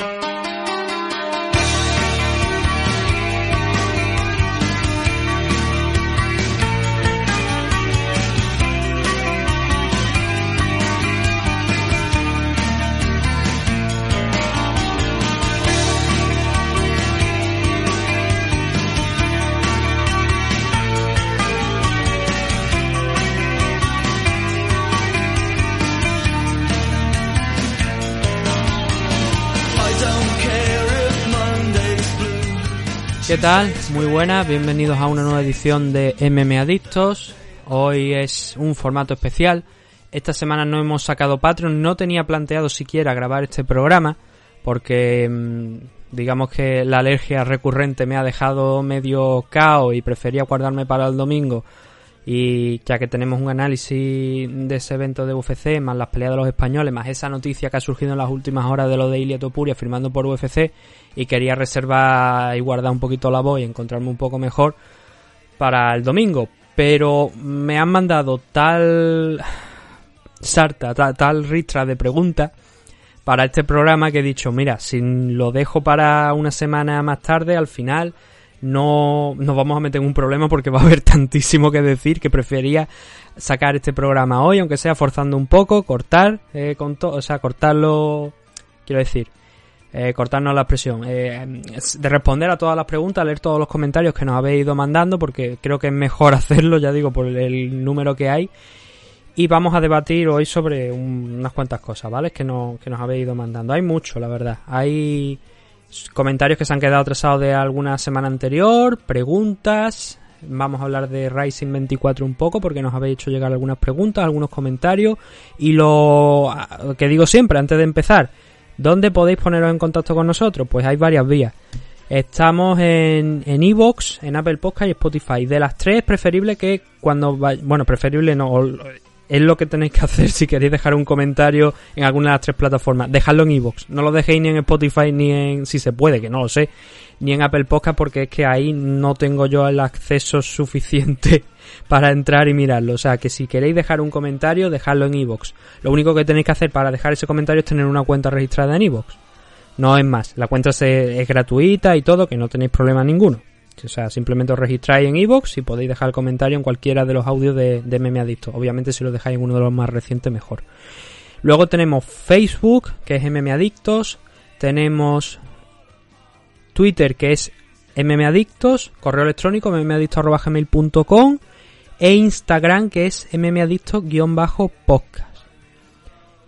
you ¿Qué tal? Muy buenas, bienvenidos a una nueva edición de MM Adictos. Hoy es un formato especial. Esta semana no hemos sacado Patreon, no tenía planteado siquiera grabar este programa porque mm, digamos que la alergia recurrente me ha dejado medio cao y prefería guardarme para el domingo y ya que tenemos un análisis de ese evento de UFC, más las peleas de los españoles, más esa noticia que ha surgido en las últimas horas de lo de Ilia Topuria firmando por UFC, y quería reservar y guardar un poquito la voz y encontrarme un poco mejor para el domingo. Pero me han mandado tal sarta, tal, tal ristra de preguntas para este programa que he dicho, mira, si lo dejo para una semana más tarde, al final no nos vamos a meter en un problema porque va a haber tantísimo que decir que prefería sacar este programa hoy, aunque sea forzando un poco, cortar, eh, con todo, o sea, cortarlo, quiero decir, eh, cortarnos la expresión, eh, de responder a todas las preguntas, leer todos los comentarios que nos habéis ido mandando, porque creo que es mejor hacerlo, ya digo, por el número que hay. Y vamos a debatir hoy sobre unas cuantas cosas, ¿vale? Que, no, que nos habéis ido mandando. Hay mucho, la verdad. Hay comentarios que se han quedado atrasados de alguna semana anterior, preguntas. Vamos a hablar de Rising 24 un poco porque nos habéis hecho llegar algunas preguntas, algunos comentarios. Y lo que digo siempre antes de empezar, ¿dónde podéis poneros en contacto con nosotros? Pues hay varias vías. Estamos en Evox, en, en Apple Podcast y Spotify. De las tres, es preferible que cuando bueno, preferible no, es lo que tenéis que hacer si queréis dejar un comentario en alguna de las tres plataformas. Dejadlo en iVoox. No lo dejéis ni en Spotify ni en... si se puede, que no lo sé. Ni en Apple Podcast porque es que ahí no tengo yo el acceso suficiente para entrar y mirarlo. O sea que si queréis dejar un comentario, dejadlo en iVoox. Lo único que tenéis que hacer para dejar ese comentario es tener una cuenta registrada en iVoox. No es más. La cuenta es gratuita y todo, que no tenéis problema ninguno. O sea, simplemente os registráis en iVoox y podéis dejar el comentario en cualquiera de los audios de, de Meme Adicto. Obviamente si lo dejáis en uno de los más recientes, mejor. Luego tenemos Facebook, que es MM Adictos. Tenemos Twitter, que es MM Adictos. Correo electrónico, mmadicto.gmail.com. E Instagram, que es mmadicto-podcast.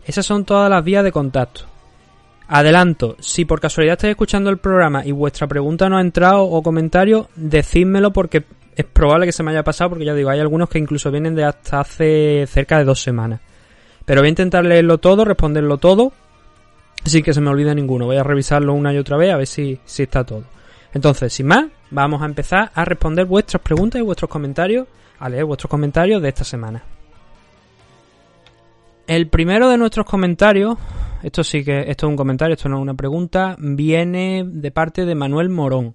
Esas son todas las vías de contacto. Adelanto, si por casualidad estáis escuchando el programa y vuestra pregunta no ha entrado o comentario, decídmelo porque es probable que se me haya pasado porque ya digo, hay algunos que incluso vienen de hasta hace cerca de dos semanas. Pero voy a intentar leerlo todo, responderlo todo, así que se me olvide ninguno. Voy a revisarlo una y otra vez a ver si, si está todo. Entonces, sin más, vamos a empezar a responder vuestras preguntas y vuestros comentarios, a leer vuestros comentarios de esta semana. El primero de nuestros comentarios esto sí que esto es un comentario, esto no es una pregunta, viene de parte de Manuel Morón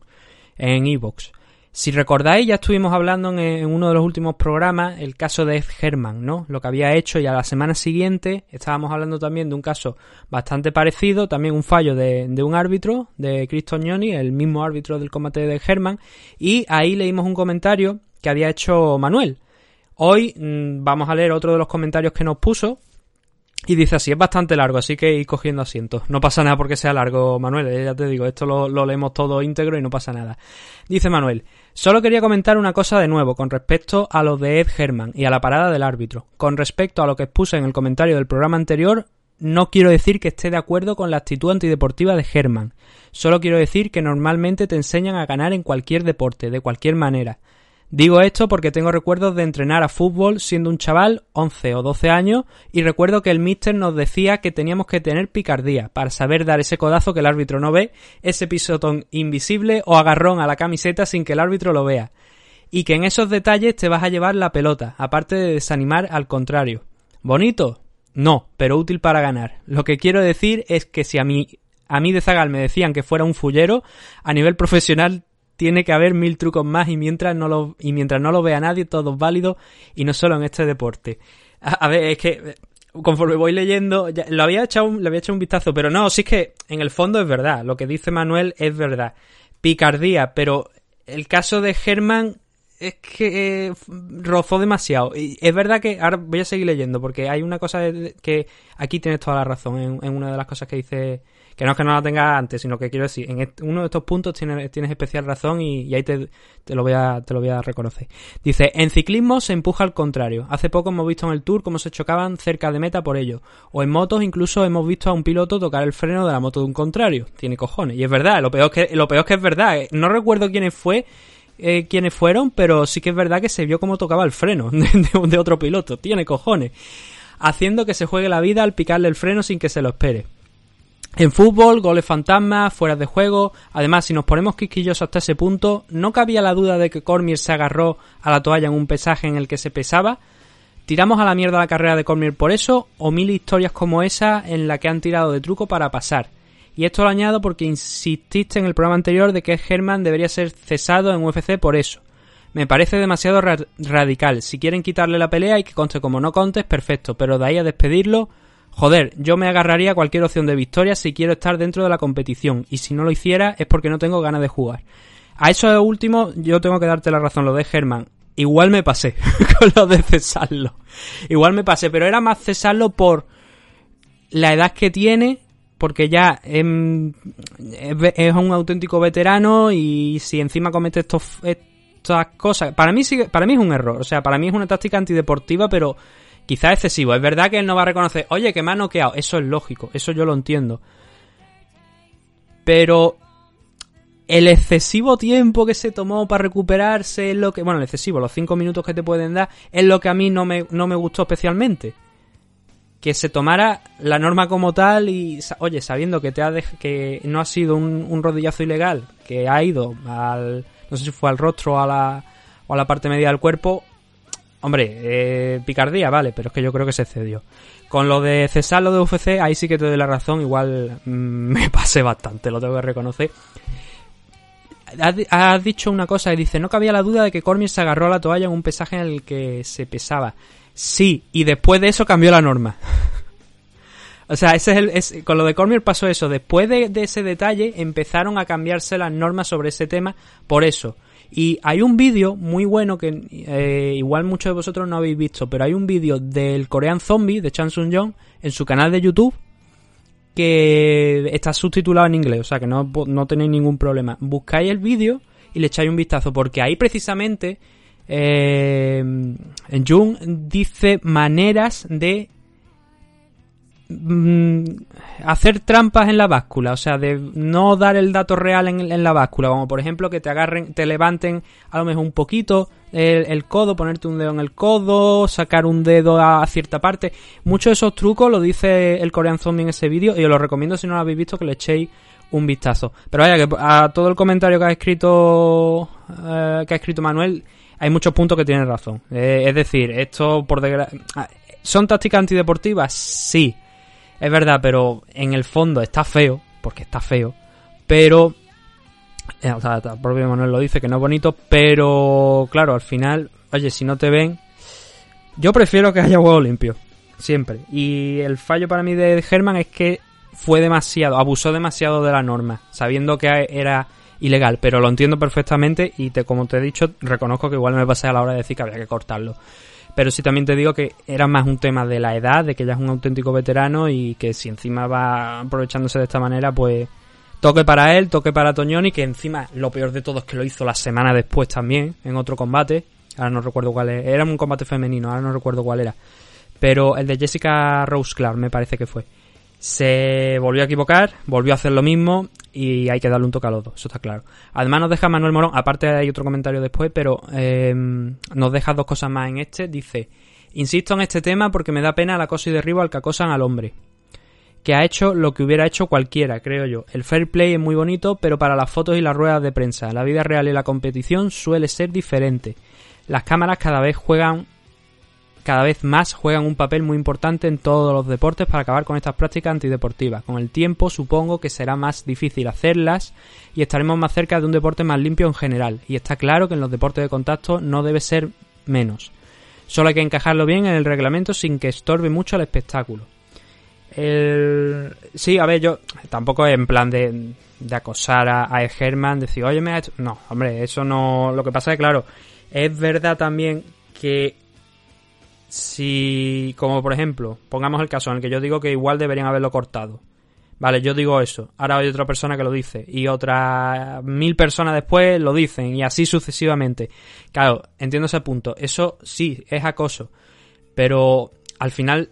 en Evox. Si recordáis, ya estuvimos hablando en, uno de los últimos programas el caso de Ed Herman, ¿no? Lo que había hecho y a la semana siguiente estábamos hablando también de un caso bastante parecido, también un fallo de, un árbitro, de Cristo Gnoni, el mismo árbitro del combate de Herman, y ahí leímos un comentario que había hecho Manuel. Hoy mmm, vamos a leer otro de los comentarios que nos puso, y dice así, es bastante largo, así que ir cogiendo asientos. No pasa nada porque sea largo, Manuel, eh, ya te digo, esto lo, lo, leemos todo íntegro y no pasa nada. Dice Manuel, solo quería comentar una cosa de nuevo con respecto a lo de Ed Herman y a la parada del árbitro. Con respecto a lo que expuse en el comentario del programa anterior, no quiero decir que esté de acuerdo con la actitud antideportiva de Herman. Solo quiero decir que normalmente te enseñan a ganar en cualquier deporte, de cualquier manera. Digo esto porque tengo recuerdos de entrenar a fútbol siendo un chaval, 11 o 12 años, y recuerdo que el míster nos decía que teníamos que tener picardía para saber dar ese codazo que el árbitro no ve, ese pisotón invisible o agarrón a la camiseta sin que el árbitro lo vea. Y que en esos detalles te vas a llevar la pelota, aparte de desanimar al contrario. ¿Bonito? No, pero útil para ganar. Lo que quiero decir es que si a mí, a mí de Zagal me decían que fuera un fullero, a nivel profesional tiene que haber mil trucos más y mientras no lo, y mientras no lo vea nadie, todo es válido y no solo en este deporte. A, ver, es que conforme voy leyendo, lo había echado, le había echado un vistazo, pero no, sí es que en el fondo es verdad, lo que dice Manuel es verdad. Picardía, pero el caso de Germán es que eh, rozó demasiado. Y es verdad que ahora voy a seguir leyendo porque hay una cosa que aquí tienes toda la razón en una de las cosas que dice que no es que no la tenga antes, sino que quiero decir, en uno de estos puntos tienes, tienes especial razón y, ahí te, lo voy a, te lo voy a reconocer. Dice, en ciclismo se empuja al contrario. Hace poco hemos visto en el Tour cómo se chocaban cerca de meta por ello. O en motos incluso hemos visto a un piloto tocar el freno de la moto de un contrario. Tiene cojones. Y es verdad, lo peor es que, lo peor es, que es verdad. Eh, no recuerdo quiénes fue. Eh, quiénes fueron, pero sí que es verdad que se vio cómo tocaba el freno de otro piloto. Tiene cojones. Haciendo que se juegue la vida al picarle el freno sin que se lo espere. En fútbol, goles fantasmas, fuera de juego. Además, si nos ponemos quisquillosos hasta ese punto, no cabía la duda de que Cormier se agarró a la toalla en un pesaje en el que se pesaba. ¿Tiramos a la mierda la carrera de Cormier por eso? ¿O mil historias como esa en la que han tirado de truco para pasar? Y esto lo añado porque insististe en el programa anterior de que Herman debería ser cesado en UFC por eso. Me parece demasiado radical. Si quieren quitarle la pelea y que conste como no contes, perfecto. Pero de ahí a despedirlo, Joder, yo me agarraría a cualquier opción de victoria si quiero estar dentro de la competición y si no lo hiciera es porque no tengo ganas de jugar. A eso último yo tengo que darte la razón, lo de Germán. Igual me pasé con lo de cesarlo. Igual me pasé, pero era más cesarlo por la edad que tiene, porque ya es, un auténtico veterano y si encima comete estos, estas cosas, para mí, para mí es un error, o sea, para mí es una táctica antideportiva, pero quizá excesivo. Es verdad que él no va a reconocer, oye, que me ha noqueado. Eso es lógico, eso yo lo entiendo. Pero el excesivo tiempo que se tomó para recuperarse es lo que. Bueno, el excesivo, los 5 minutos que te pueden dar, es lo que a mí no me, no me gustó especialmente. Que se tomara la norma como tal y, oye, sabiendo que, te ha que no ha sido un, un, rodillazo ilegal, que ha ido al. No sé si fue al rostro a la, o a la parte media del cuerpo, Hombre, eh, picardía, vale, pero es que yo creo que se cedió. Con lo de cesar lo de UFC, ahí sí que te doy la razón, igual mm, me pasé bastante, lo tengo que reconocer. Has dicho una cosa y dice, no cabía la duda de que Cormier se agarró a la toalla en un pesaje en el que se pesaba. Sí, y después de eso cambió la norma. o sea, ese es el, con lo de Cormier pasó eso. Después de, de, ese detalle empezaron a cambiarse las normas sobre ese tema por eso. Y hay un vídeo muy bueno que eh, igual muchos de vosotros no habéis visto, pero hay un vídeo del Korean Zombie de Chan Sung Jong en su canal de YouTube que está subtitulado en inglés, o sea que no, no tenéis ningún problema. Buscáis el vídeo y le echáis un vistazo, porque ahí precisamente eh, Jung dice maneras de hacer trampas en la báscula, o sea, de no dar el dato real en, la báscula, como por ejemplo que te agarren, te levanten a lo mejor un poquito el, codo, ponerte un dedo en el codo, sacar un dedo a, cierta parte. Muchos de esos trucos lo dice el Korean Zombie en ese vídeo y os lo recomiendo si no lo habéis visto que le echéis un vistazo. Pero vaya que a todo el comentario que ha escrito eh, que ha escrito Manuel hay muchos puntos que tienen razón. Eh, es decir, esto por desgracia ah, ¿Son tácticas antideportivas? Sí. Es verdad, pero en el fondo está feo, porque está feo, pero... Eh, o sea, el propio Manuel lo dice, que no es bonito, pero claro, al final, oye, si no te ven... Yo prefiero que haya huevo limpio, siempre. Y el fallo para mí de Herman es que fue demasiado, abusó demasiado de la norma, sabiendo que era ilegal, pero lo entiendo perfectamente y te, como te he dicho, reconozco que igual me pasé a la hora de decir que había que cortarlo. Pero sí también te digo que era más un tema de la edad, de que ya es un auténtico veterano y que si encima va aprovechándose de esta manera, pues toque para él, toque para Toñoni, que encima lo peor de todo es que lo hizo la semana después también, en otro combate. Ahora no recuerdo cuál era. Era un combate femenino, ahora no recuerdo cuál era. Pero el de Jessica Rose Clark me parece que fue. Se volvió a equivocar, volvió a hacer lo mismo y hay que darle un toque a los dos, eso está claro. Además nos deja Manuel Morón, aparte hay otro comentario después, pero em, nos deja dos cosas más en este. Dice, insisto en este tema porque me da pena el acoso y derribo al que acosan al hombre. Que ha hecho lo que hubiera hecho cualquiera, creo yo. El fair play es muy bonito, pero para las fotos y las ruedas de prensa, la vida real y la competición suele ser diferente. Las cámaras cada vez juegan cada vez más juegan un papel muy importante en todos los deportes para acabar con estas prácticas antideportivas. Con el tiempo supongo que será más difícil hacerlas y estaremos más cerca de un deporte más limpio en general. Y está claro que en los deportes de contacto no debe ser menos. Solo hay que encajarlo bien en el reglamento sin que estorbe mucho el espectáculo. Sí, a ver, yo tampoco en plan de, acosar a, a decir, oye, me ha hecho... No, hombre, eso no... Lo que pasa es claro, es verdad también que si, como por ejemplo, pongamos el caso en el que yo digo que igual deberían haberlo cortado. Vale, yo digo eso. Ahora hay otra persona que lo dice. Y otras mil personas después lo dicen. Y así sucesivamente. Claro, entiendo ese punto. Eso sí, es acoso. Pero al final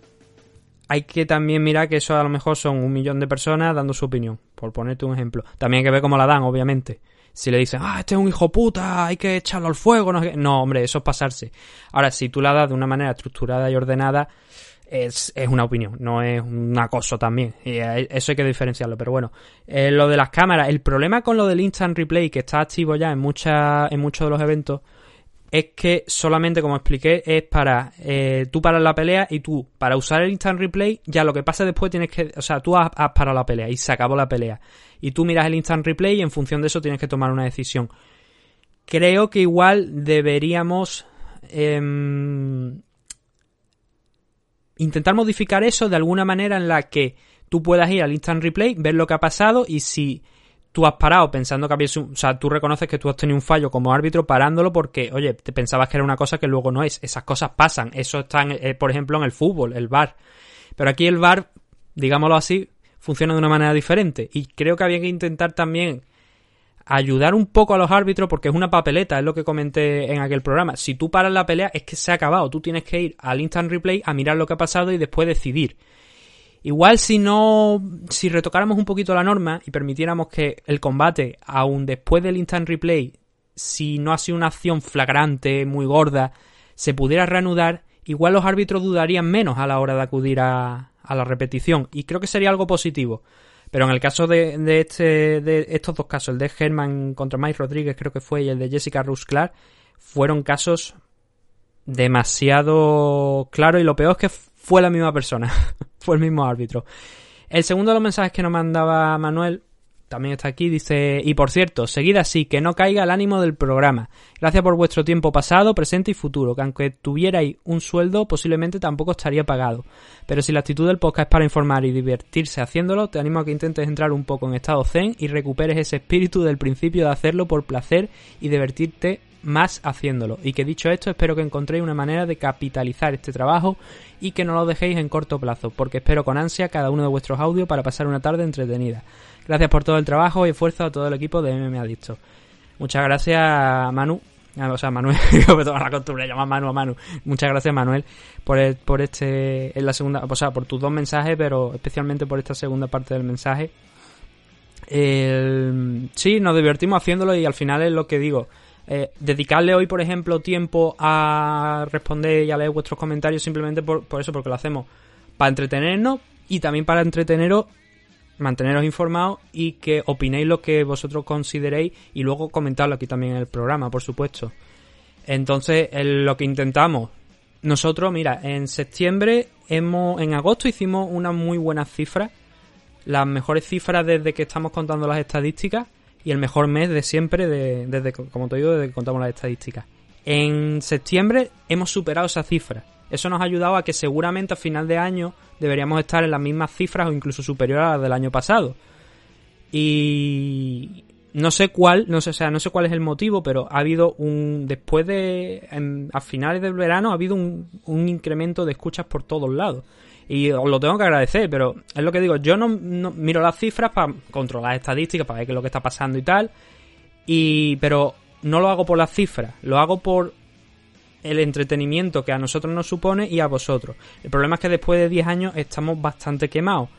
hay que también mirar que eso a lo mejor son un millón de personas dando su opinión. Por ponerte un ejemplo. También hay que ver cómo la dan, obviamente. Si le dicen, ah, este es un hijo puta, hay que echarlo al fuego, no, no hombre, eso es pasarse. Ahora, si tú la das de una manera estructurada y ordenada, es, es, una opinión, no es un acoso también. Y eso hay que diferenciarlo. Pero bueno, eh, lo de las cámaras, el problema con lo del instant replay, que está activo ya en, mucha, en muchos de los eventos, es que solamente, como expliqué, es para eh, tú parar la pelea y tú, para usar el instant replay, ya lo que pasa después tienes que, o sea, tú has, has parado la pelea y se acabó la pelea. Y tú miras el instant replay y en función de eso tienes que tomar una decisión. Creo que igual deberíamos eh, intentar modificar eso de alguna manera en la que tú puedas ir al instant replay, ver lo que ha pasado y si tú has parado pensando que habías, o sea, tú reconoces que tú has tenido un fallo como árbitro parándolo porque, oye, te pensabas que era una cosa que luego no es. Esas cosas pasan. Eso está, en, eh, por ejemplo, en el fútbol, el VAR. Pero aquí el VAR, digámoslo así, funciona de una manera diferente. Y creo que había que intentar también ayudar un poco a los árbitros porque es una papeleta, es lo que comenté en aquel programa. Si tú paras la pelea es que se ha acabado. Tú tienes que ir al instant replay a mirar lo que ha pasado y después decidir. Igual si no, si retocáramos un poquito la norma y permitiéramos que el combate, aún después del instant replay, si no ha sido una acción flagrante, muy gorda, se pudiera reanudar, igual los árbitros dudarían menos a la hora de acudir a, a la repetición. Y creo que sería algo positivo. Pero en el caso de, de, este, de estos dos casos, el de Herman contra Mike Rodríguez creo que fue y el de Jessica Rusclar, fueron casos demasiado claros y lo peor es que fue la misma persona, fue el mismo árbitro. El segundo de los mensajes que nos mandaba Manuel también está aquí, dice, y por cierto, seguid así, que no caiga el ánimo del programa. Gracias por vuestro tiempo pasado, presente y futuro, que aunque tuvierais un sueldo, posiblemente tampoco estaría pagado. Pero si la actitud del podcast es para informar y divertirse haciéndolo, te animo a que intentes entrar un poco en estado zen y recuperes ese espíritu del principio de hacerlo por placer y divertirte más haciéndolo. Y que dicho esto, espero que encontréis una manera de capitalizar este trabajo y que no lo dejéis en corto plazo, porque espero con ansia cada uno de vuestros audios para pasar una tarde entretenida. Gracias por todo el trabajo y esfuerzo a todo el equipo de MMA Adicto. Muchas gracias, Manu. Ah, o sea, Manuel, me toda la costumbre llamar Manu a Manu. Muchas gracias, Manuel, por, por este, en la segunda, o sea, por tus dos mensajes, pero especialmente por esta segunda parte del mensaje. El, sí, nos divertimos haciéndolo y al final es lo que digo. Eh, dedicarle hoy, por ejemplo, tiempo a responder y a leer vuestros comentarios simplemente por, por eso, porque lo hacemos para entretenernos y también para entreteneros manteneros informados y que opinéis lo que vosotros consideréis y luego comentarlo aquí también en el programa, por supuesto. Entonces, lo que intentamos nosotros, mira, en septiembre hemos en agosto hicimos unas muy buenas cifras, las mejores cifras desde que estamos contando las estadísticas y el mejor mes de siempre desde como te digo, desde que contamos las estadísticas. En septiembre hemos superado esa cifra. Eso nos ha ayudado a que seguramente a final de año deberíamos estar en las mismas cifras o incluso superior a las del año pasado. Y no sé cuál, no sé, sea, no sé cuál es el motivo, pero ha habido un después de a finales del verano ha habido un, un, incremento de escuchas por todos lados. Y os lo tengo que agradecer, pero es lo que digo, yo no, no miro las cifras para controlar estadísticas, para ver qué es lo que está pasando y tal. Y pero no lo hago por las cifras, lo hago por el entretenimiento que a nosotros nos supone y a vosotros. El problema es que después de 10 años estamos bastante quemados.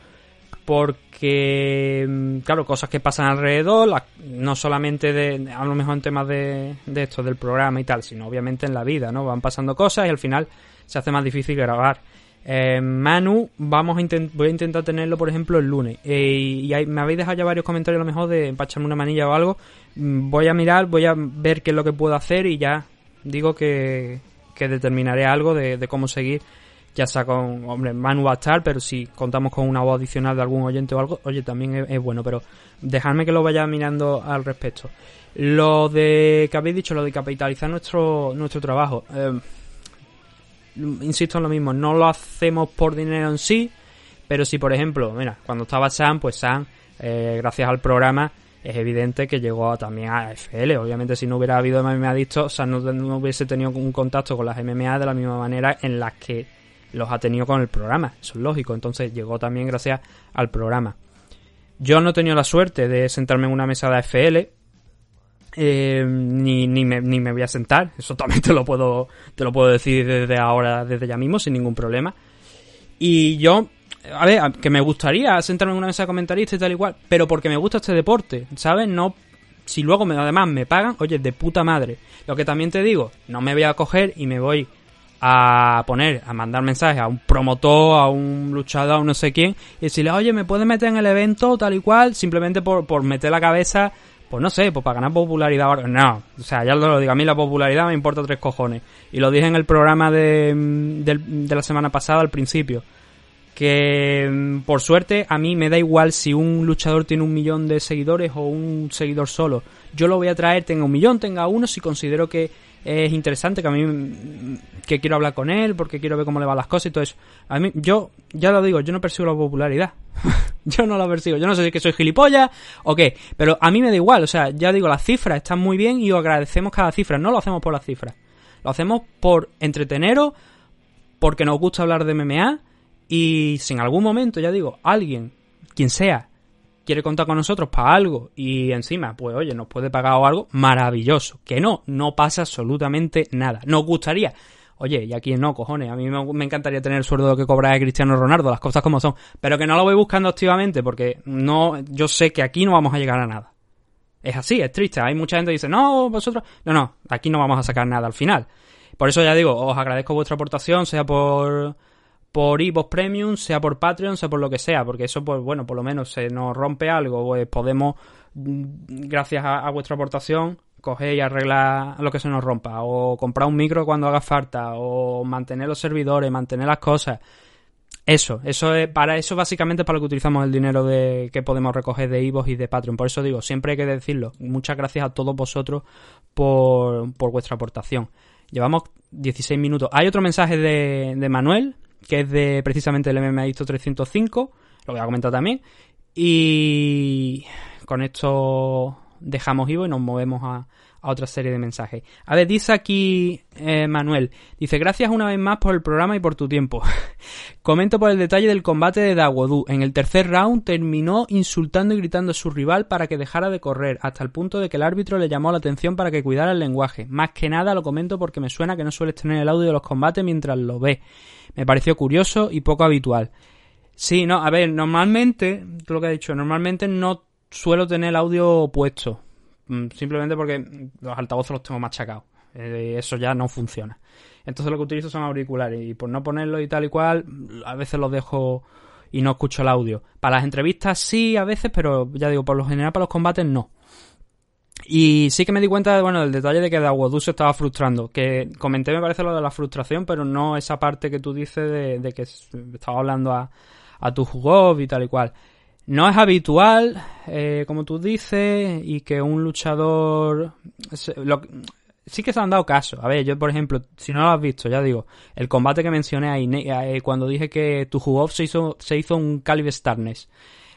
Porque, mm, claro, cosas que pasan alrededor, no solamente de, a lo mejor en temas de, de esto, del programa y tal, sino obviamente en la vida, ¿no? Van pasando cosas y al final se hace más difícil grabar. Eh, Manu, vamos a voy a intentar tenerlo, por ejemplo, el lunes. Eh, y me habéis dejado ya varios comentarios a lo mejor de para echarme una manilla o algo. Mm, voy a mirar, voy a ver qué es lo que puedo hacer y ya digo que, determinaré algo de, cómo seguir, ya sea con, hombre, Manu va a estar, pero si contamos con una voz adicional de algún oyente o algo, oye, también es, bueno, pero dejadme que lo vaya mirando al respecto. Lo de que habéis dicho, lo de capitalizar nuestro, nuestro trabajo. Eh, insisto en lo mismo, no lo hacemos por dinero en sí, pero si por ejemplo, mira, cuando estaba Sam, pues Sam, eh, gracias al programa, es evidente que llegó también a FL. Obviamente, si no hubiera habido MMA Adictos, Sam no, no hubiese tenido un contacto con las MMA de la misma manera en las que los ha tenido con el programa. Eso es lógico. Entonces llegó también gracias al programa. Yo no he tenido la suerte de sentarme en una mesa de AFL. Eh, ni, ni, me, ni me voy a sentar. Eso también te lo puedo, te lo puedo decir desde ahora, desde ya mismo, sin ningún problema. Y yo, a ver, que me gustaría sentarme en una mesa de comentaristas y tal y cual, pero porque me gusta este deporte, ¿sabes? No, si luego me, además me pagan, oye, de puta madre. Lo que también te digo, no me voy a coger y me voy a poner, a mandar mensajes a un promotor, a un luchador, a no sé quién, y decirle, oye, ¿me puedes meter en el evento tal y cual? Simplemente por, por meter la cabeza, pues no sé, pues para ganar popularidad. No, o sea, ya lo digo, a mí la popularidad me importa tres cojones. Y lo dije en el programa de, de, de la semana pasada al principio. Que por suerte a mí me da igual si un luchador tiene un millón de seguidores o un seguidor solo. Yo lo voy a traer, tenga un millón, tenga uno, si considero que es interesante, que a mí que quiero hablar con él, porque quiero ver cómo le van las cosas y todo eso. A mí, yo, ya lo digo, yo no persigo la popularidad. yo no la persigo. Yo no sé si que soy gilipollas o qué, pero a mí me da igual. O sea, ya digo, las cifras están muy bien y os agradecemos cada cifra. No lo hacemos por las cifras. Lo hacemos por entreteneros, porque nos gusta hablar de MMA y si en algún momento, ya digo, alguien, quien sea, quiere contar con nosotros para algo y encima, pues oye, nos puede pagar algo, maravilloso. Que no, no pasa absolutamente nada. Nos gustaría. Oye, y aquí no, cojones, a mí me, encantaría tener el sueldo que cobra Cristiano Ronaldo, las cosas como son, pero que no lo voy buscando activamente porque no, yo sé que aquí no vamos a llegar a nada. Es así, es triste. Hay mucha gente que dice, no, vosotros, no, no, aquí no vamos a sacar nada al final. Por eso ya digo, os agradezco vuestra aportación, sea por por iVoox Premium, sea por Patreon, sea por lo que sea, porque eso, pues bueno, por lo menos se nos rompe algo, pues podemos, mm, gracias a, vuestra aportación, coger y arreglar lo que se nos rompa, o comprar un micro cuando haga falta, o mantener los servidores, mantener las cosas. Eso, eso es, para eso básicamente para lo que utilizamos el dinero de, que podemos recoger de iVoox y de Patreon. Por eso digo, siempre hay que decirlo. Muchas gracias a todos vosotros por, por vuestra aportación. Llevamos 16 minutos. Hay otro mensaje de, de Manuel, que es de precisamente el MMA 305, lo voy a comentar también. Y con esto dejamos Ivo y nos movemos a, otra serie de mensajes. A ver, dice aquí eh, Manuel, dice, gracias una vez más por el programa y por tu tiempo. Comento por el detalle del combate de Dawodu. En el tercer round terminó insultando y gritando a su rival para que dejara de correr, hasta el punto de que el árbitro le llamó la atención para que cuidara el lenguaje. Más que nada lo comento porque me suena que no sueles tener el audio de los combates mientras lo ves. Me pareció curioso y poco habitual. Sí, no, a ver, normalmente, lo que he dicho, normalmente no suelo tener el audio puesto. Mm, simplemente porque los altavoces los tengo machacados. Eh, eso ya no funciona. Entonces lo que utilizo son auriculares y por no ponerlo y tal y cual, a veces los dejo y no escucho el audio. Para las entrevistas sí, a veces, pero ya digo, por lo general para los combates no. Y sí que me di cuenta, de, bueno, del detalle de que Dawodu se estaba frustrando. Que comenté, me parece, lo de la frustración, pero no esa parte que tú dices de, que estaba hablando a, a tu jugov y tal y cual. No es habitual, eh, como tú dices, y que un luchador... sí que se han dado casos. A ver, yo, por ejemplo, si no lo has visto, ya digo, el combate que mencioné ahí, eh, cuando dije que tu jugov se hizo, se hizo un Calibre Starness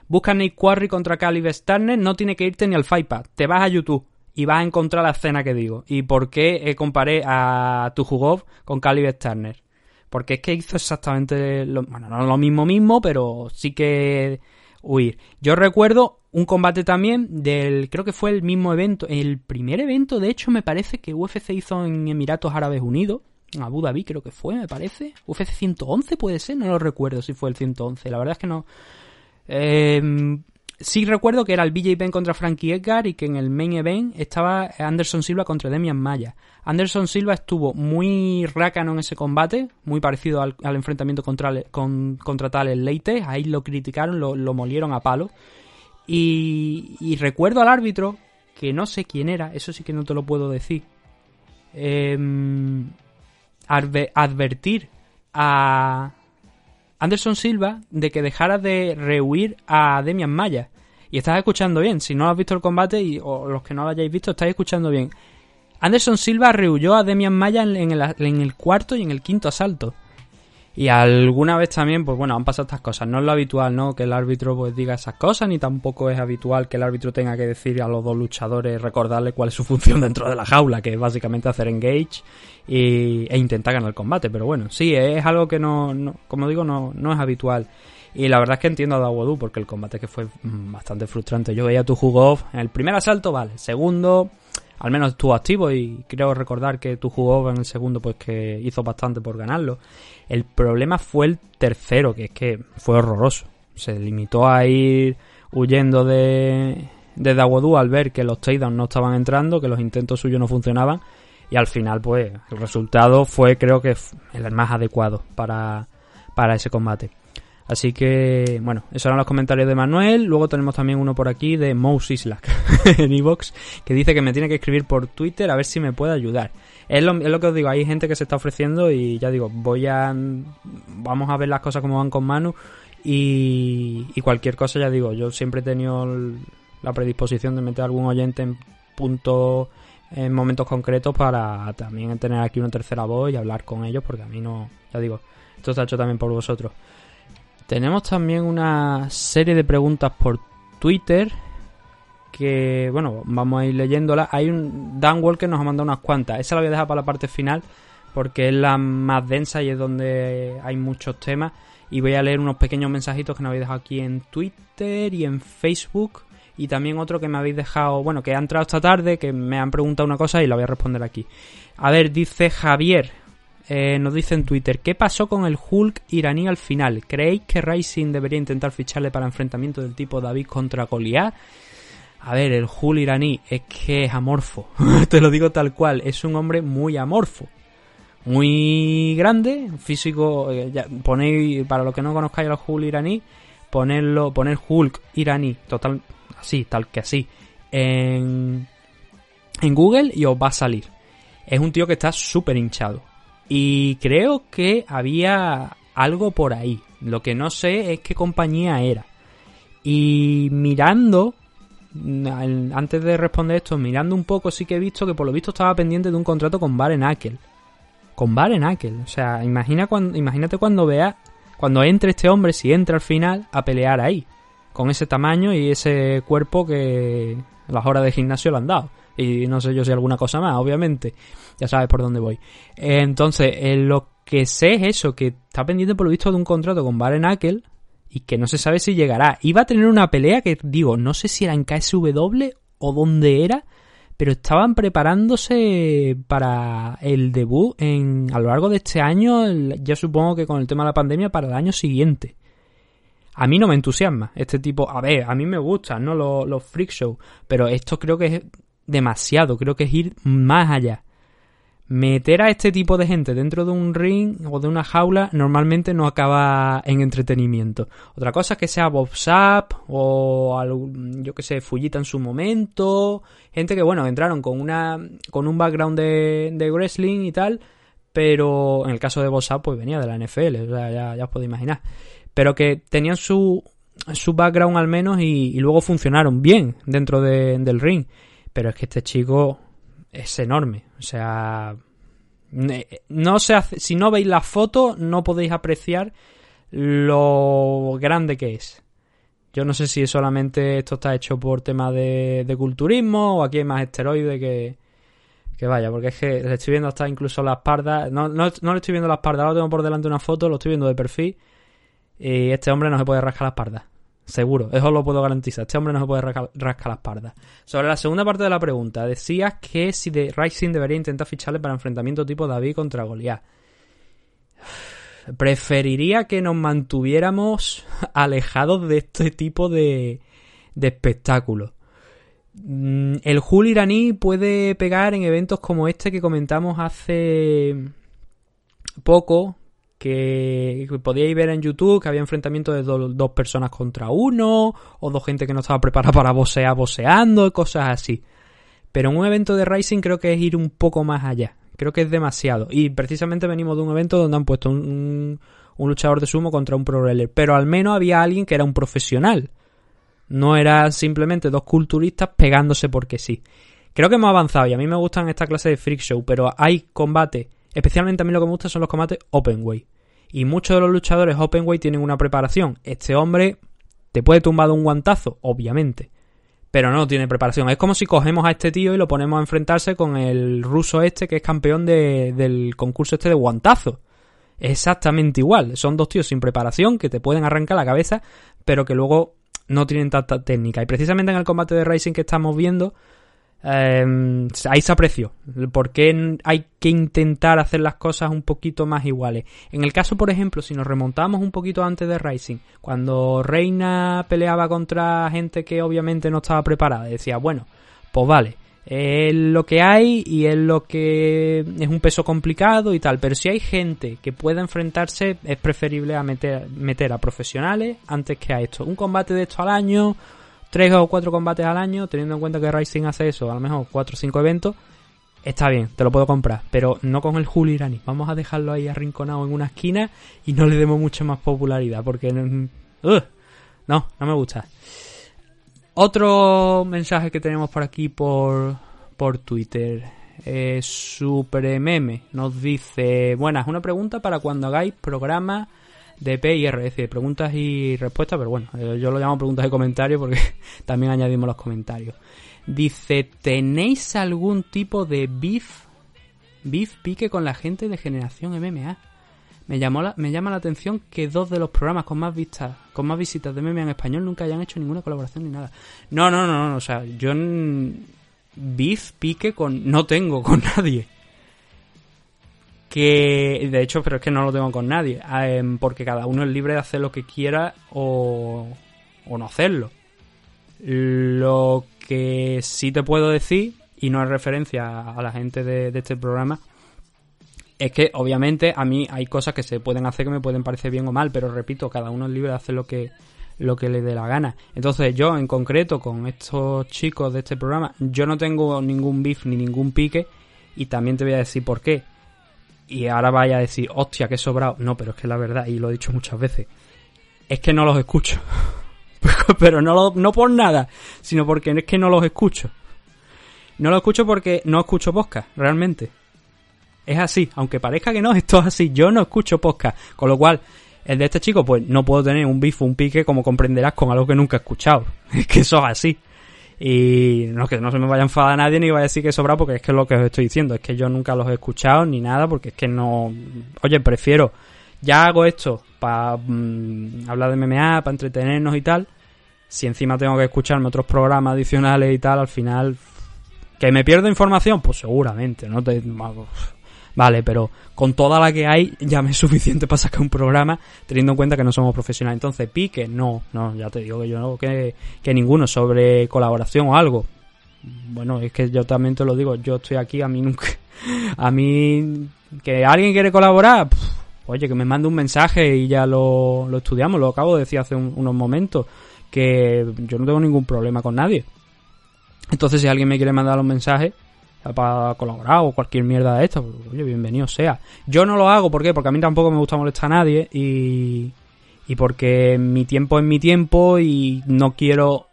busca Nick Quarry contra Caleb Starner, no tiene que irte ni al Fightpad. Te vas a YouTube y vas a encontrar la escena que digo. ¿Y por qué comparé a Tujugov con Caleb Starner? Porque es que hizo exactamente lo, bueno, no lo mismo mismo, pero sí que huir. Yo recuerdo un combate también del, creo que fue el mismo evento, el primer evento, de hecho, me parece que UFC hizo en Emiratos Árabes Unidos, en Abu Dhabi creo que fue, me parece. UFC 111 puede ser, no lo recuerdo si fue el 111, la verdad es que no, eh, sí recuerdo que era el BJ Penn contra Frankie Edgar y que en el main event estaba Anderson Silva contra Demian Maya. Anderson Silva estuvo muy rácano en ese combate, muy parecido al, enfrentamiento contra, con, contra Tales Leite. Ahí lo criticaron, lo, molieron a palo. Y, recuerdo al árbitro, que no sé quién era, eso sí que no te lo puedo decir, em, advertir a, Anderson Silva de que dejara de rehuir a Demian Maya. Y estás escuchando bien, si no has visto el combate y, o los que no lo hayáis visto, estáis escuchando bien. Anderson Silva rehuyó a Demian Maya en en el cuarto y en el quinto asalto. Y alguna vez también, pues bueno, han pasado estas cosas. No es lo habitual, ¿no? Que el árbitro pues diga esas cosas, ni tampoco es habitual que el árbitro tenga que decir a los dos luchadores, recordarle cuál es su función dentro de la jaula, que es básicamente hacer engage y, e intentar ganar el combate. Pero bueno, sí, es algo que no, como digo, no, no es habitual. Y la verdad es que entiendo a Dawodu porque el combate que fue mm, bastante frustrante. Yo veía tu jugó en el primer asalto, vale. Segundo, al menos estuvo activo y creo recordar que tu jugó en el segundo, pues que hizo bastante por ganarlo. El problema fue el tercero, que es que fue horroroso. Se limitó a ir huyendo de, de Dawodu al ver que los takedowns no estaban entrando, que los intentos suyos no funcionaban. Y al final, pues, el resultado fue, creo que, el más adecuado para, para ese combate. Así que, bueno, esos eran los comentarios de Manuel. Luego tenemos también uno por aquí de Mouse Islak en Evox, que dice que me tiene que escribir por Twitter a ver si me puede ayudar. Es lo, es lo, que os digo, hay gente que se está ofreciendo y ya digo, voy a. Vamos a ver las cosas como van con Manu y, y cualquier cosa, ya digo, yo siempre he tenido la predisposición de meter algún oyente en punto en momentos concretos para también tener aquí una tercera voz y hablar con ellos porque a mí no, ya digo, esto está hecho también por vosotros. Tenemos también una serie de preguntas por Twitter que, bueno, vamos a ir leyéndolas. Hay un Dan que nos ha mandado unas cuantas. Esa la voy a dejar para la parte final porque es la más densa y es donde hay muchos temas. Y voy a leer unos pequeños mensajitos que nos habéis dejado aquí en Twitter y en Facebook. Y también otro que me habéis dejado, bueno, que ha entrado esta tarde, que me han preguntado una cosa y la voy a responder aquí. A ver, dice Javier, eh, nos dice en Twitter, ¿qué pasó con el Hulk iraní al final? ¿Creéis que Rising debería intentar ficharle para enfrentamiento del tipo David contra Goliath? A ver, el Hulk iraní es que es amorfo, te lo digo tal cual, es un hombre muy amorfo. Muy grande, físico, eh, ponéis, para los que no conozcáis al Hulk iraní, ponerlo, poner Hulk iraní, total, así, tal que así, en, en Google y os va a salir. Es un tío que está súper hinchado. Y creo que había algo por ahí. Lo que no sé es qué compañía era. Y mirando, antes de responder esto, mirando un poco, sí que he visto que por lo visto estaba pendiente de un contrato con Baren Akel. Con Baren Akel. O sea, imagina cuando, imagínate cuando vea, cuando entre este hombre, si entra al final, a pelear ahí. Con ese tamaño y ese cuerpo que las horas de gimnasio le han dado. Y no sé yo si alguna cosa más, obviamente. Ya sabes por dónde voy. Entonces, eh, lo que sé es eso, que está pendiente por lo visto de un contrato con Baren Akel y que no se sabe si llegará. Iba a tener una pelea que, digo, no sé si era en KSW o dónde era, pero estaban preparándose para el debut en, a lo largo de este año, ya supongo que con el tema de la pandemia, para el año siguiente. A mí no me entusiasma este tipo. A ver, a mí me gustan, ¿no? Los, los freak show. Pero esto creo que es demasiado, creo que es ir más allá. Meter a este tipo de gente dentro de un ring o de una jaula normalmente no acaba en entretenimiento. Otra cosa es que sea Bob Sapp o yo que sé, Fujita en su momento. Gente que, bueno, entraron con una con un background de, de wrestling y tal, pero en el caso de Bob Sapp pues venía de la NFL, ya, ya os podéis imaginar. Pero que tenían su, su background al menos y, luego funcionaron bien dentro del ring. Pero es que este chico es enorme. O sea, no se hace, si no veis la foto, no podéis apreciar lo grande que es. Yo no sé si solamente esto está hecho por tema de, culturismo o aquí hay más esteroides que, que vaya, porque es que le estoy viendo hasta incluso la espalda. No, no, no le estoy viendo la espalda, ahora tengo por delante una foto, lo estoy viendo de perfil. Y este hombre no se puede rascar la espalda. Seguro, eso lo puedo garantizar. Este hombre no se puede rascar, la espalda. Sobre la segunda parte de la pregunta, decías que si de Rising debería intentar ficharle para enfrentamiento tipo David contra Goliath. Preferiría que nos mantuviéramos alejados de este tipo de, de espectáculos. Mm, el Hul iraní puede pegar en eventos como este que comentamos hace poco, que podíais ver en YouTube que había enfrentamientos de dos personas contra uno, o dos gente que no estaba preparada para bosear, boseando, cosas así. Pero en un evento de Rising creo que es ir un poco más allá. Creo que es demasiado. Y precisamente venimos de un evento donde han puesto un, un, luchador de sumo contra un pro Pero al menos había alguien que era un profesional. No era simplemente dos culturistas pegándose porque sí. Creo que hemos avanzado y a mí me gustan esta clase de freak show, pero hay combate, especialmente a mí lo que me gusta son los combates open way. Y muchos de los luchadores open way tienen una preparación. Este hombre te puede tumbar de un guantazo, obviamente, pero no tiene preparación. Es como si cogemos a este tío y lo ponemos a enfrentarse con el ruso este que es campeón del concurso este de guantazo. Es exactamente igual. Son dos tíos sin preparación que te pueden arrancar la cabeza, pero que luego no tienen tanta técnica. Y precisamente en el combate de Racing que estamos viendo, eh, ahí se apreció. ¿Por qué hay que intentar hacer las cosas un poquito más iguales? En el caso, por ejemplo, si nos remontamos un poquito antes de Rising, cuando Reina peleaba contra gente que obviamente no estaba preparada, decía, bueno, pues vale, es lo que hay y es lo que es un peso complicado y tal, pero si hay gente que pueda enfrentarse, es preferible a meter, meter a profesionales antes que a esto. Un combate de esto al año, tres o cuatro combates al año, teniendo en cuenta que Rising hace eso, a lo mejor cuatro o cinco eventos, está bien, te lo puedo comprar, pero no con el Julio Irani. Vamos a dejarlo ahí arrinconado en una esquina y no le demos mucha más popularidad, porque no, no me gusta. Otro mensaje que tenemos por aquí por, por Twitter. Eh, nos dice, buenas, una pregunta para cuando hagáis programa de P y R, es decir, preguntas y respuestas, pero bueno, eh, yo lo llamo preguntas y comentarios porque también añadimos los comentarios. Dice, ¿tenéis algún tipo de beef, beef pique con la gente de generación MMA? Me, llamó la, me llama la atención que dos de los programas con más vistas, con más visitas de MMA en español nunca hayan hecho ninguna colaboración ni nada. No, no, no, no o sea, yo beef pique con no tengo con nadie que de hecho, pero es que no lo tengo con nadie, em, porque cada uno es libre de hacer lo que quiera o, o no hacerlo. Lo que sí te puedo decir, y no es referencia a la gente de, este programa, es que obviamente a mí hay cosas que se pueden hacer que me pueden parecer bien o mal, pero repito, cada uno es libre de hacer lo que lo que le dé la gana. Entonces yo en concreto con estos chicos de este programa, yo no tengo ningún beef ni ningún pique y también te voy a decir por qué y ahora vaya a decir, hostia, que sobrado. No, pero es que la verdad, y lo he dicho muchas veces, es que no los escucho. pero no, no por nada, sino porque es que no los escucho. No los escucho porque no escucho podcast, realmente. Es así, aunque parezca que no, esto es así. Yo no escucho podcast, con lo cual, el de este chico, pues no puedo tener un bifo, un pique, como comprenderás, con algo que nunca he escuchado. Es que eso es así. Y no que no se me vaya a enfadar a nadie ni vaya a decir que sobra porque es que es lo que os estoy diciendo, es que yo nunca los he escuchado ni nada porque es que no... Oye, prefiero, ya hago esto para mm, hablar de MMA, para entretenernos y tal, si encima tengo que escucharme otros programas adicionales y tal, al final... ¿Que me pierdo información? Pues seguramente, ¿no? Te, Vale, pero con toda la que hay ya me es suficiente para sacar un programa teniendo en cuenta que no somos profesionales. Entonces, pique, no, no, ya te digo que yo no, que, que ninguno sobre colaboración o algo. Bueno, es que yo también te lo digo, yo estoy aquí, a mí nunca, a mí, que alguien quiere colaborar, oye, que me mande un mensaje y ya lo, lo estudiamos, lo acabo de decir hace unos momentos, que yo no tengo ningún problema con nadie. Entonces, si alguien me quiere mandar un mensaje, para colaborar o cualquier mierda de esto, oye, bienvenido sea. Yo no lo hago, ¿por qué? Porque a mí tampoco me gusta molestar a nadie y, y porque mi tiempo es mi tiempo y no quiero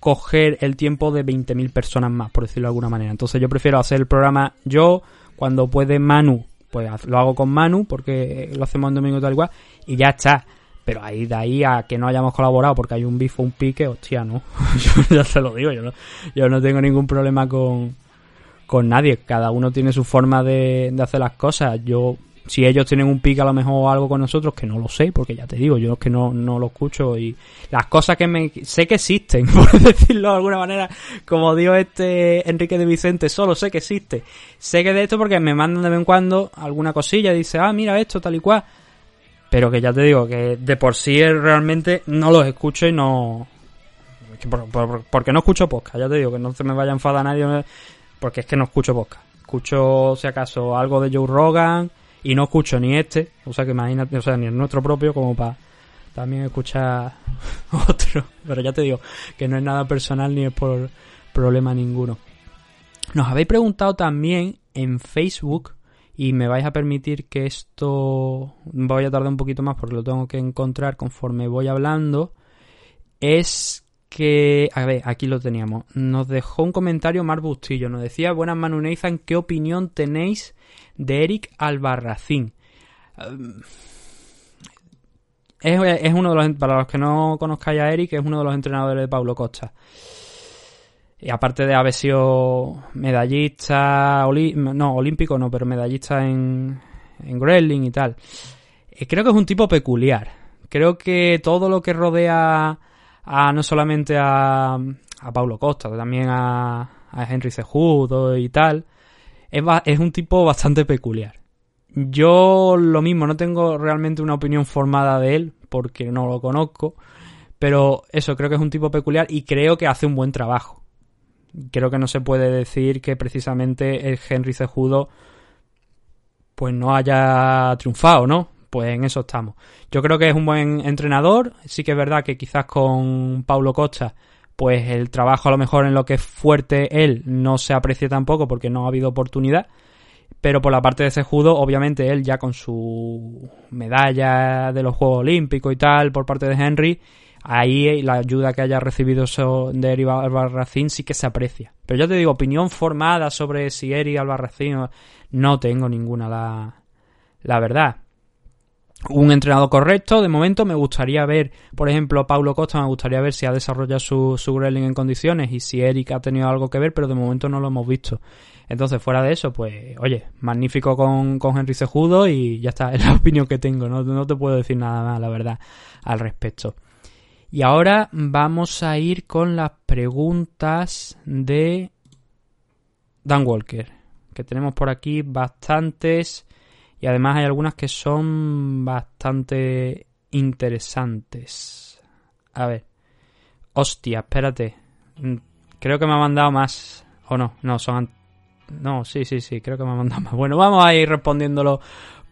coger el tiempo de 20.000 personas más, por decirlo de alguna manera. Entonces yo prefiero hacer el programa yo, cuando puede Manu, pues lo hago con Manu, porque lo hacemos en domingo tal igual, y ya está. Pero ahí de ahí a que no hayamos colaborado porque hay un bifo, un pique, hostia, no. yo ya te lo digo, yo no, yo no tengo ningún problema con, con nadie. Cada uno tiene su forma de, hacer las cosas. Yo, si ellos tienen un pique a lo mejor algo con nosotros, que no lo sé, porque ya te digo, yo es que no, no lo escucho y las cosas que me sé que existen, por decirlo de alguna manera, como dijo este Enrique de Vicente, solo sé que existe. Sé que de esto porque me mandan de vez en cuando alguna cosilla dice, ah, mira esto, tal y cual. Pero que ya te digo, que de por sí realmente no los escucho y no, porque no escucho podcast, ya te digo, que no se me vaya a enfadar nadie porque es que no escucho podcast. Escucho, si acaso, algo de Joe Rogan y no escucho ni este, o sea que imagínate, o sea, ni el nuestro propio como para también escuchar otro. Pero ya te digo que no es nada personal ni es por problema ninguno. Nos habéis preguntado también en Facebook y me vais a permitir que esto voy a tardar un poquito más porque lo tengo que encontrar conforme voy hablando. Es que... A ver, aquí lo teníamos. Nos dejó un comentario Mar Bustillo. Nos decía, buenas Manu Nathan, ¿qué opinión tenéis de Eric Albarracín? es, uno de los... Para los que no conozcáis a Eric, es uno de los entrenadores de Pablo Costa. Y aparte de haber sido medallista, no, olímpico no, pero medallista en, en Gremlin y tal. Eh, creo que es un tipo peculiar. Creo que todo lo que rodea a no solamente a, a Paulo Costa, también a, a Henry Cejudo y tal, es, es un tipo bastante peculiar. Yo lo mismo, no tengo realmente una opinión formada de él, porque no lo conozco, pero eso, creo que es un tipo peculiar y creo que hace un buen trabajo creo que no se puede decir que precisamente el Henry Cejudo pues no haya triunfado, ¿no? Pues en eso estamos. Yo creo que es un buen entrenador. Sí que es verdad que quizás con Paulo Costa, pues el trabajo a lo mejor en lo que es fuerte él no se aprecia tampoco porque no ha habido oportunidad. Pero por la parte de Cejudo, obviamente él ya con su medalla de los Juegos Olímpicos y tal por parte de Henry, ahí la ayuda que haya recibido de Eri Albarracín sí que se aprecia. Pero yo te digo, opinión formada sobre si Eri Albarracín no tengo ninguna, la, la verdad. Un entrenador correcto, de momento me gustaría ver, por ejemplo, Paulo Costa, me gustaría ver si ha desarrollado su, su en condiciones y si Eric ha tenido algo que ver, pero de momento no lo hemos visto. Entonces, fuera de eso, pues, oye, magnífico con, con Henry Cejudo y ya está, es la opinión que tengo, no, no te puedo decir nada más, la verdad, al respecto. Y ahora vamos a ir con las preguntas de Dan Walker, que tenemos por aquí bastantes y además hay algunas que son bastante interesantes. A ver. Hostia, espérate. Mm, creo que me ha mandado más. ¿O no? No, son... No, sí, sí, sí, creo que me ha mandado más. Bueno, vamos a ir respondiéndolo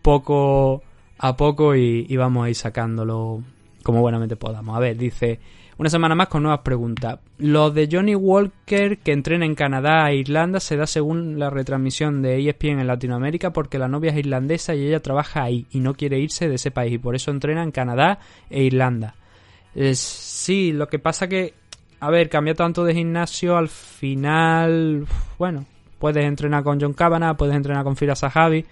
poco a poco y, y vamos a ir sacándolo como buenamente podamos. A ver, dice, una semana más con nuevas preguntas. Lo de Johnny Walker que entrena en Canadá e Irlanda se da según la retransmisión de ESPN en Latinoamérica porque la novia es irlandesa y ella trabaja ahí y no quiere irse de ese país y por eso entrena en Canadá e Irlanda. sí, lo que pasa que, a ver, cambia tanto de gimnasio al final, bueno, puedes entrenar con John Cavanagh, puedes entrenar con Fira Sahabi.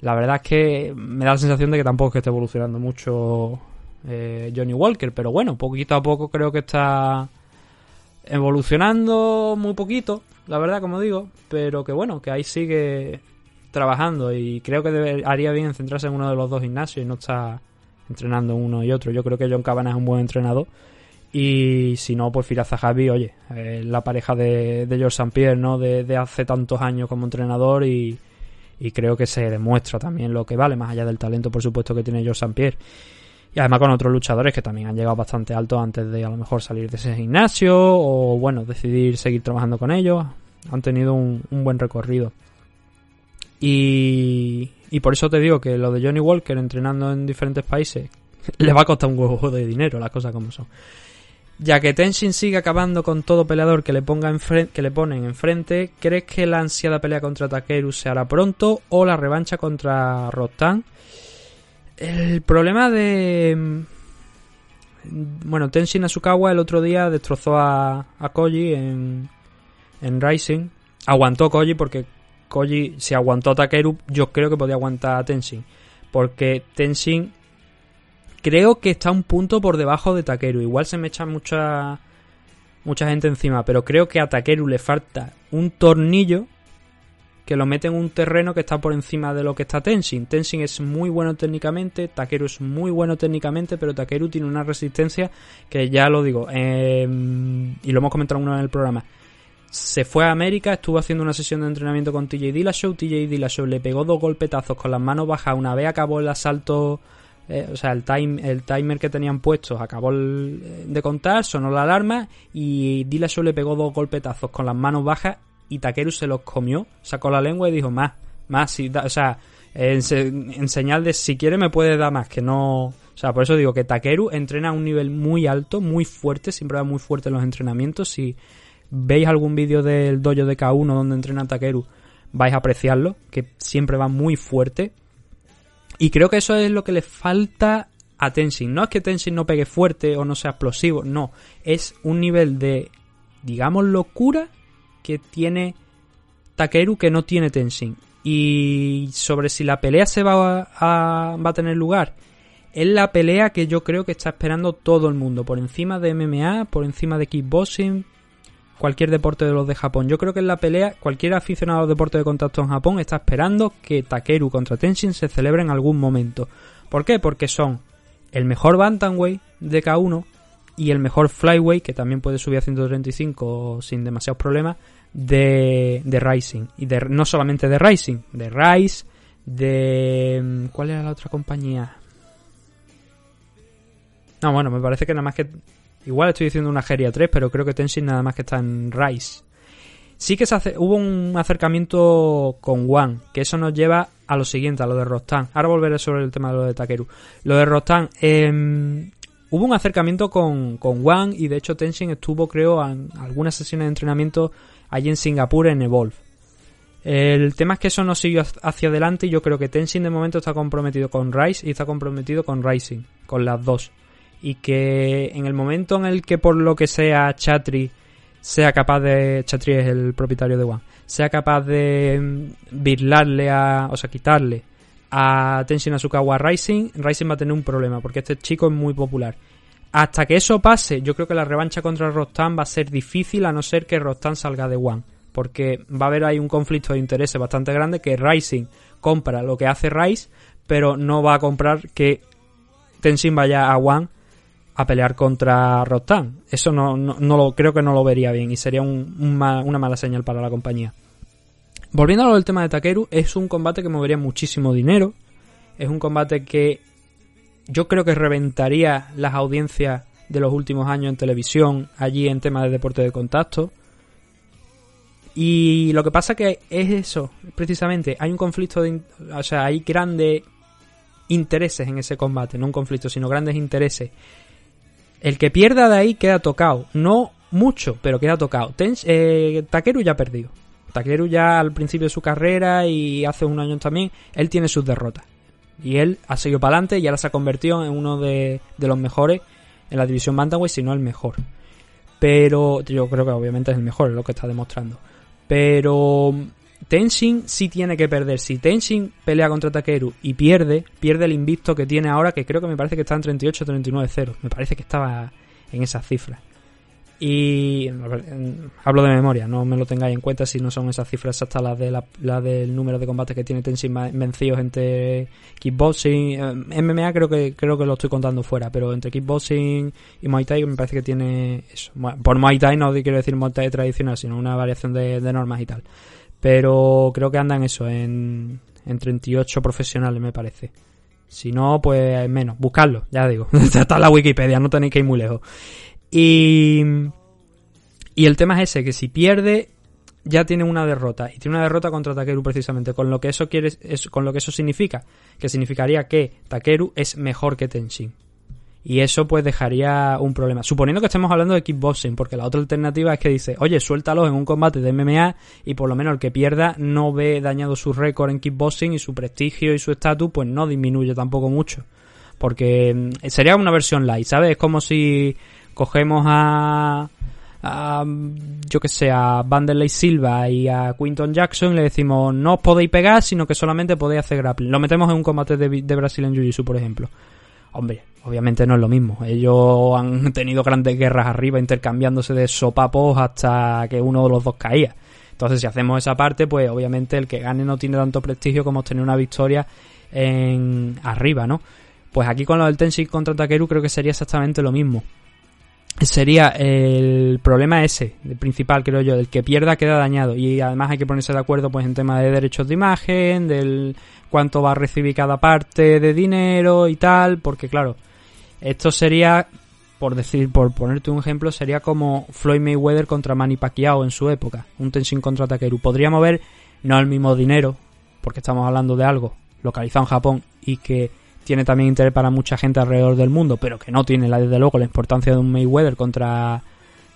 La verdad es que me da la sensación de que tampoco es esté evolucionando mucho eh, Johnny Walker. Pero bueno, poquito a poco creo que está evolucionando muy poquito, la verdad, como digo. Pero que bueno, que ahí sigue trabajando y creo que haría bien centrarse en uno de los dos gimnasios y no está entrenando uno y otro. Yo creo que John Cabana es un buen entrenador. Y si no, pues Firaza Javi, oye, la pareja de, de George St. Pierre, ¿no? De, hace tantos años como entrenador y, creo que se demuestra también lo que vale, más allá del talento, por supuesto, que tiene George St. Y además con otros luchadores que también han llegado bastante alto antes de a lo mejor salir de ese gimnasio o bueno, decidir seguir trabajando con ellos. Han tenido un, buen recorrido. Y, y por eso te digo que lo de Johnny Walker entrenando en diferentes países le va a costar un huevo de dinero, las cosas como son. Ya que Tenshin sigue acabando con todo peleador que le, ponga que le ponen enfrente, ¿crees que la ansiada pelea contra Takeru se hará pronto o la revancha contra Rostan? El problema de... Mm, bueno, Tenshin Asukawa el otro día destrozó a, Koji en, en Rising. Aguantó Koji porque Koji, si aguantó a Takeru, yo creo que podía aguantar a Tenshin. Porque Tenshin creo que está un punto por debajo de Takeru. Igual se me echa mucha, mucha gente encima, pero creo que a Takeru le falta un tornillo que lo mete en un terreno que está por encima de lo que está Tenshin. Tenshin es muy bueno técnicamente, Takeru es muy bueno técnicamente, pero Takeru tiene una resistencia que ya lo digo, em, y lo hemos comentado una vez en el programa. Se fue a América, estuvo haciendo una sesión de entrenamiento con TJ Dillashaw, TJ Dillashaw le pegó dos golpetazos con las manos bajas, una vez acabó el asalto eh, o sea, el, time, el timer que tenían puestos acabó de contar, sonó la alarma y Dillashaw le pegó dos golpetazos con las manos bajas y Takeru se los comió, sacó la lengua y dijo más, más, o sea, en, señal de si quiere me puede dar más, que no... O sea, por eso digo que Takeru entrena a un nivel muy alto, muy fuerte, siempre va muy fuerte en los entrenamientos. Si veis algún vídeo del dojo de K1 donde entrena Takeru, vais a apreciarlo, que siempre va muy fuerte. Y creo que eso es lo que le falta a Tenshin. No es que Tenshin no pegue fuerte o no sea explosivo, no. Es un nivel de, digamos, locura que tiene Takeru que no tiene Tenshin. Y sobre si la pelea se va a, va a tener lugar, es la pelea que yo creo que está esperando todo el mundo. Por encima de MMA, por encima de kickboxing, cualquier deporte de los de Japón. Yo creo que en la pelea, cualquier aficionado al deporte de contacto en Japón está esperando que Takeru contra Tenshin se celebre en algún momento. ¿Por qué? Porque son el mejor Bantamweight de K1 y el mejor Flyweight, que también puede subir a 135 sin demasiados problemas, de, de Rising. Y de, no solamente de Rising, de Rise, de... ¿Cuál era la otra compañía? No, bueno, me parece que nada más que... Igual estoy diciendo una Geria 3, pero creo que Tenshin nada más que está en Rise. Sí que se hace, hubo un acercamiento con One, que eso nos lleva a lo siguiente, a lo de Rostan. Ahora volveré sobre el tema de lo de Takeru. Lo de Rostan, eh, hubo un acercamiento con, con One y de hecho Tenshin estuvo, creo, en algunas sesiones de entrenamiento allí en Singapur en Evolve. El tema es que eso no siguió hacia adelante y yo creo que Tenshin de momento está comprometido con Rise y está comprometido con Rising, con las dos. Y que en el momento en el que por lo que sea Chatri sea capaz de... Chatri es el propietario de One. Sea capaz de mm, virlarle a... o sea, quitarle a Tenshin Asukawa Rising, Rising va a tener un problema porque este chico es muy popular. Hasta que eso pase, yo creo que la revancha contra Rostan va a ser difícil a no ser que Rostan salga de One. Porque va a haber ahí un conflicto de intereses bastante grande que Rising compra lo que hace Rise, pero no va a comprar que Tenshin vaya a One a pelear contra Rostan. Eso no, no, lo, creo que no lo vería bien y sería una mala señal para la compañía. Volviendo a lo del tema de Takeru, es un combate que movería muchísimo dinero. Es un combate que yo creo que reventaría las audiencias de los últimos años en televisión, allí en tema de deporte de contacto. Y lo que pasa que es eso, precisamente, hay un conflicto de... O sea, hay grandes intereses en ese combate, no un conflicto, sino grandes intereses. El que pierda de ahí queda tocado, no mucho, pero queda tocado. Eh, Takeru ya ha perdido. Takeru ya al principio de su carrera y hace un año también, él tiene sus derrotas. Y él ha seguido para adelante y ahora se ha convertido en uno de, los mejores en la división Bantamweight, si no el mejor. Pero yo creo que obviamente es el mejor, es lo que está demostrando. Pero Tenshin sí tiene que perder. Si Tenshin pelea contra Takeru y pierde, pierde el invicto que tiene ahora, que creo que me parece que está en 38-39-0. Me parece que estaba en esas cifras. Y hablo de memoria, no me lo tengáis en cuenta si no son esas cifras exactas las de la, del número de combates que tiene Tenshin vencidos entre kickboxing, eh, MMA creo que creo que lo estoy contando fuera, pero entre kickboxing y Muay Thai me parece que tiene eso. por Muay Thai no quiero decir Muay Thai tradicional, sino una variación de, normas y tal. Pero creo que andan eso en, en 38 profesionales me parece. Si no, pues menos. Buscarlo, ya digo. Está en la Wikipedia, no tenéis que ir muy lejos. Y, y el tema es ese, que si pierde ya tiene una derrota. Y tiene una derrota contra Takeru precisamente con lo que eso quiere es, con lo que eso significa. Que significaría que Takeru es mejor que Tenshin. Y eso pues dejaría un problema. Suponiendo que estemos hablando de kickboxing porque la otra alternativa es que dice oye suéltalos en un combate de MMA y por lo menos el que pierda no ve dañado su récord en kickboxing y su prestigio y su estatus pues no disminuye tampoco mucho porque mm, sería una versión light sabes es como si cogemos a, yo que sé, a Vanderlei Silva y a Quinton Jackson y le decimos no os podéis pegar, sino que solamente podéis hacer grappling. Lo metemos en un combate de, de Brasil en Jiu-Jitsu, por ejemplo. Hombre, obviamente no es lo mismo. Ellos han tenido grandes guerras arriba, intercambiándose de sopapos hasta que uno de los dos caía. Entonces, si hacemos esa parte, pues obviamente el que gane no tiene tanto prestigio como tener una victoria en arriba, ¿no? Pues aquí con lo del Tenshin contra Takeru creo que sería exactamente lo mismo sería el problema ese, el principal creo yo, del que pierda queda dañado y además hay que ponerse de acuerdo pues en tema de derechos de imagen, del cuánto va a recibir cada parte de dinero y tal, porque claro, esto sería por decir, por ponerte un ejemplo, sería como Floyd Mayweather contra Manny Pacquiao en su época, un Tenshin contra Takeru. Podríamos ver no el mismo dinero, porque estamos hablando de algo localizado en Japón y que tiene también interés para mucha gente alrededor del mundo, pero que no tiene, desde luego, la importancia de un Mayweather contra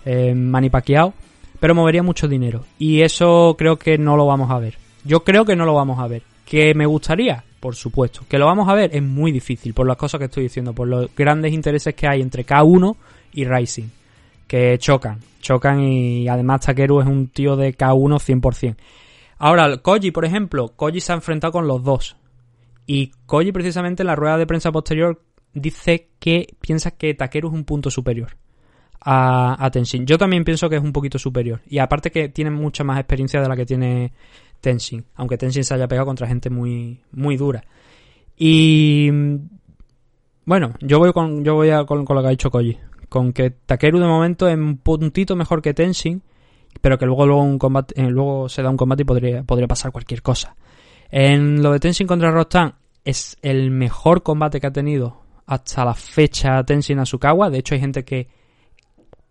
eh, Manny Pacquiao, pero movería mucho dinero. Y eso creo que no lo vamos a ver. Yo creo que no lo vamos a ver. ¿Que me gustaría? por supuesto. Que lo vamos a ver es muy difícil por las cosas que estoy diciendo, por los grandes intereses que hay entre K1 y Rising. Que chocan, chocan y además Takeru es un tío de K1 100%. Ahora, Koji, por ejemplo, Koji se ha enfrentado con los dos. Y Koji precisamente en la rueda de prensa posterior dice que piensa que Takeru es un punto superior a, a, Tenshin. Yo también pienso que es un poquito superior. Y aparte que tiene mucha más experiencia de la que tiene Tenshin. Aunque Tenshin se haya pegado contra gente muy, muy dura. Y bueno, yo voy con, yo voy a, con, lo que ha dicho Koji. Con que Takeru de momento es un puntito mejor que Tenshin. Pero que luego, luego, un combate, eh, luego se da un combate y podría, podría pasar cualquier cosa. En lo de Tenshin contra Rostan es el mejor combate que ha tenido hasta la fecha Tenshin Asukawa. De hecho, hay gente que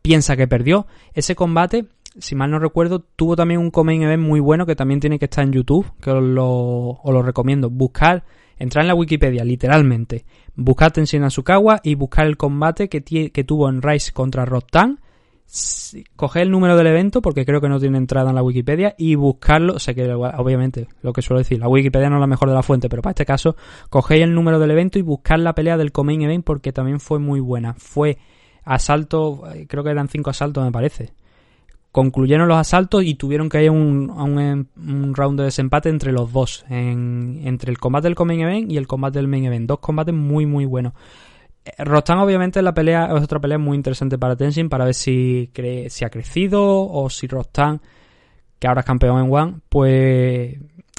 piensa que perdió. Ese combate, si mal no recuerdo, tuvo también un coming event muy bueno que también tiene que estar en YouTube, que os lo, recomiendo. Buscar, entrar en la Wikipedia, literalmente. Buscar Tenshin Asukawa y buscar el combate que, que tuvo en Rise contra Rostan coger el número del evento, porque creo que no tiene entrada en la Wikipedia, y buscarlo, sé que obviamente, lo que suelo decir, la Wikipedia no es la mejor de la fuente, pero para este caso, cogéis el número del evento y buscar la pelea del Comain Event porque también fue muy buena. Fue asalto, creo que eran cinco asaltos me parece. Concluyeron los asaltos y tuvieron que ir un, un, un round de desempate entre los dos, en, entre el combate del Comain Event y el combate del Main Event. Dos combates muy muy buenos. Rostan obviamente la pelea es otra pelea muy interesante para Tenshin para ver si, cree, si ha crecido o si Rostan, que ahora es campeón en One, pues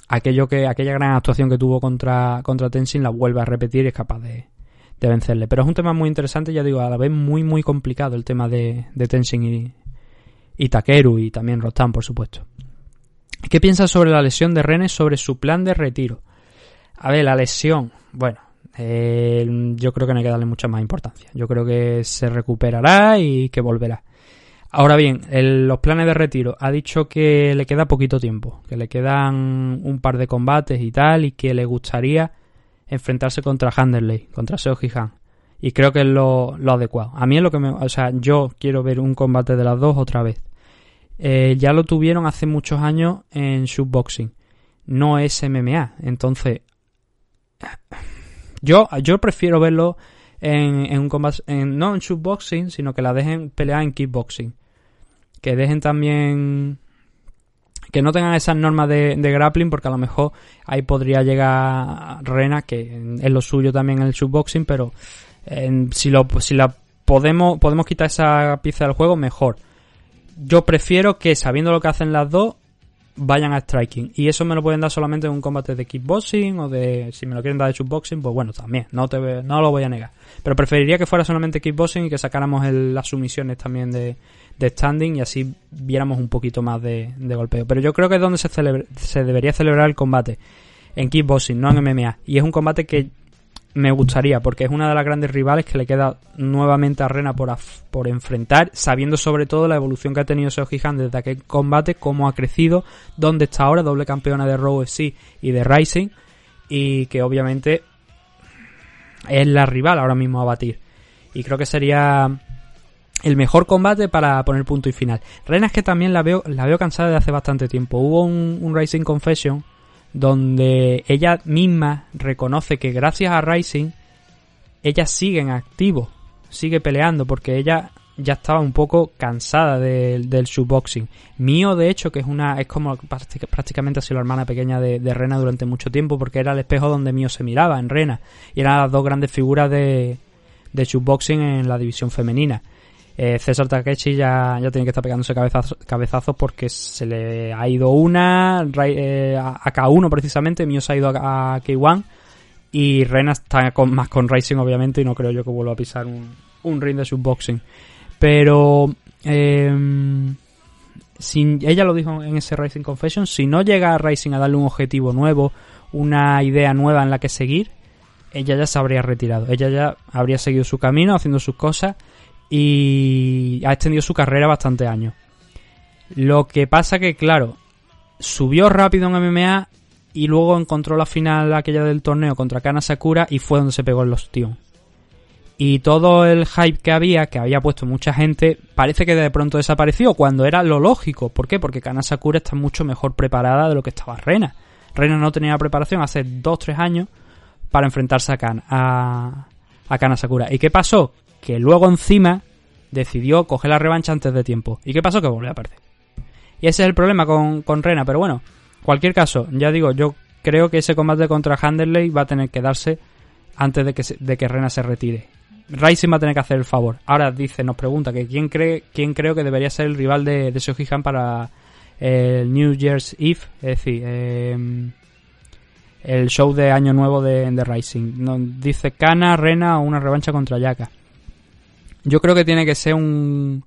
aquello que aquella gran actuación que tuvo contra, contra Tenshin la vuelve a repetir y es capaz de, de vencerle. Pero es un tema muy interesante, ya digo, a la vez muy muy complicado el tema de, de Tenshin y, y Takeru y también Rostan, por supuesto. ¿Qué piensas sobre la lesión de Renes sobre su plan de retiro? A ver, la lesión, bueno, eh, yo creo que no hay que darle mucha más importancia. Yo creo que se recuperará y que volverá. Ahora bien, los planes de retiro. Ha dicho que le queda poquito tiempo, que le quedan un par de combates y tal, y que le gustaría enfrentarse contra Handerley, contra Seoji Han. Y creo que es lo, adecuado. A mí es lo que me. O sea, yo quiero ver un combate de las dos otra vez. Eh, ya lo tuvieron hace muchos años en shootboxing. No es MMA. Entonces yo, yo prefiero verlo en, en un combate, en, no en shootboxing, sino que la dejen pelear en kickboxing. Que dejen también que no tengan esas normas de, grappling porque a lo mejor ahí podría llegar Rena que es lo suyo también en el shootboxing pero si lo si la podemos podemos quitar esa pieza del juego mejor yo prefiero que sabiendo lo que hacen las dos vayan a striking. Y eso me lo pueden dar solamente en un combate de kickboxing o de. Si me lo quieren dar de shootboxing, pues bueno, también. No, te, no lo voy a negar. Pero preferiría que fuera solamente kickboxing y que sacáramos las sumisiones también de, de, standing y así viéramos un poquito más de, de golpeo. Pero yo creo que es donde se, se debería celebrar el combate. En kickboxing, no en MMA. Y es un combate que me gustaría, porque es una de las grandes rivales que le queda nuevamente a Rena por, por enfrentar, sabiendo sobre todo la evolución que ha tenido Seoji Han desde aquel combate, cómo ha crecido, dónde está ahora, doble campeona de Raw y de Rising, y que obviamente es la rival ahora mismo a batir. Y creo que sería el mejor combate para poner punto y final. Rena es que también la veo, la veo cansada de hace bastante tiempo. Hubo un, un Rising Confession donde ella misma reconoce que gracias a Rising ella sigue en activo, sigue peleando porque ella ya estaba un poco cansada del shootboxing. Mío, de hecho, que es una es como prácticamente ha sido la hermana pequeña de, Rena durante mucho tiempo porque era el espejo donde Mío se miraba en Rena y eran las dos grandes figuras de, de shootboxing en la división femenina. Eh, César Takechi ya, tiene que estar pegándose cabezazos, cabezazos porque se le ha ido una, eh, a K1 precisamente, Mío se ha ido a, K1 y Rena está con, más con Racing obviamente y no creo yo que vuelva a pisar un, ring de subboxing. Pero eh, ella lo dijo en ese Racing Confession, si no llega a Racing a darle un objetivo nuevo, una idea nueva en la que seguir, ella ya se habría retirado. Ella ya habría seguido su camino, haciendo sus cosas y ha extendido su carrera bastante años. Lo que pasa que, claro, subió rápido en MMA y luego encontró la final aquella del torneo contra Kana Sakura y fue donde se pegó el ostión. Y todo el hype que había, que había puesto mucha gente, parece que de pronto desapareció cuando era lo lógico. ¿Por qué? Porque Kana Sakura está mucho mejor preparada de lo que estaba Rena. Reina no tenía preparación hace 2-3 años para enfrentarse a Kana, a, a Kana Sakura. ¿Y qué pasó? Que luego encima decidió coger la revancha antes de tiempo. ¿Y qué pasó? Que volvió a. Y ese es el problema con, con Rena, pero bueno, cualquier caso, ya digo, yo creo que ese combate contra Handerley va a tener que darse antes de que, de que Rena se retire. Rising va a tener que hacer el favor. Ahora dice, nos pregunta que quién cree, quién creo que debería ser el rival de, de Seoji Han para el New Year's Eve, es decir, em, el show de Año Nuevo de, de Rising. Nos dice Kana, Rena o una revancha contra Yaka. Yo creo que tiene que ser un,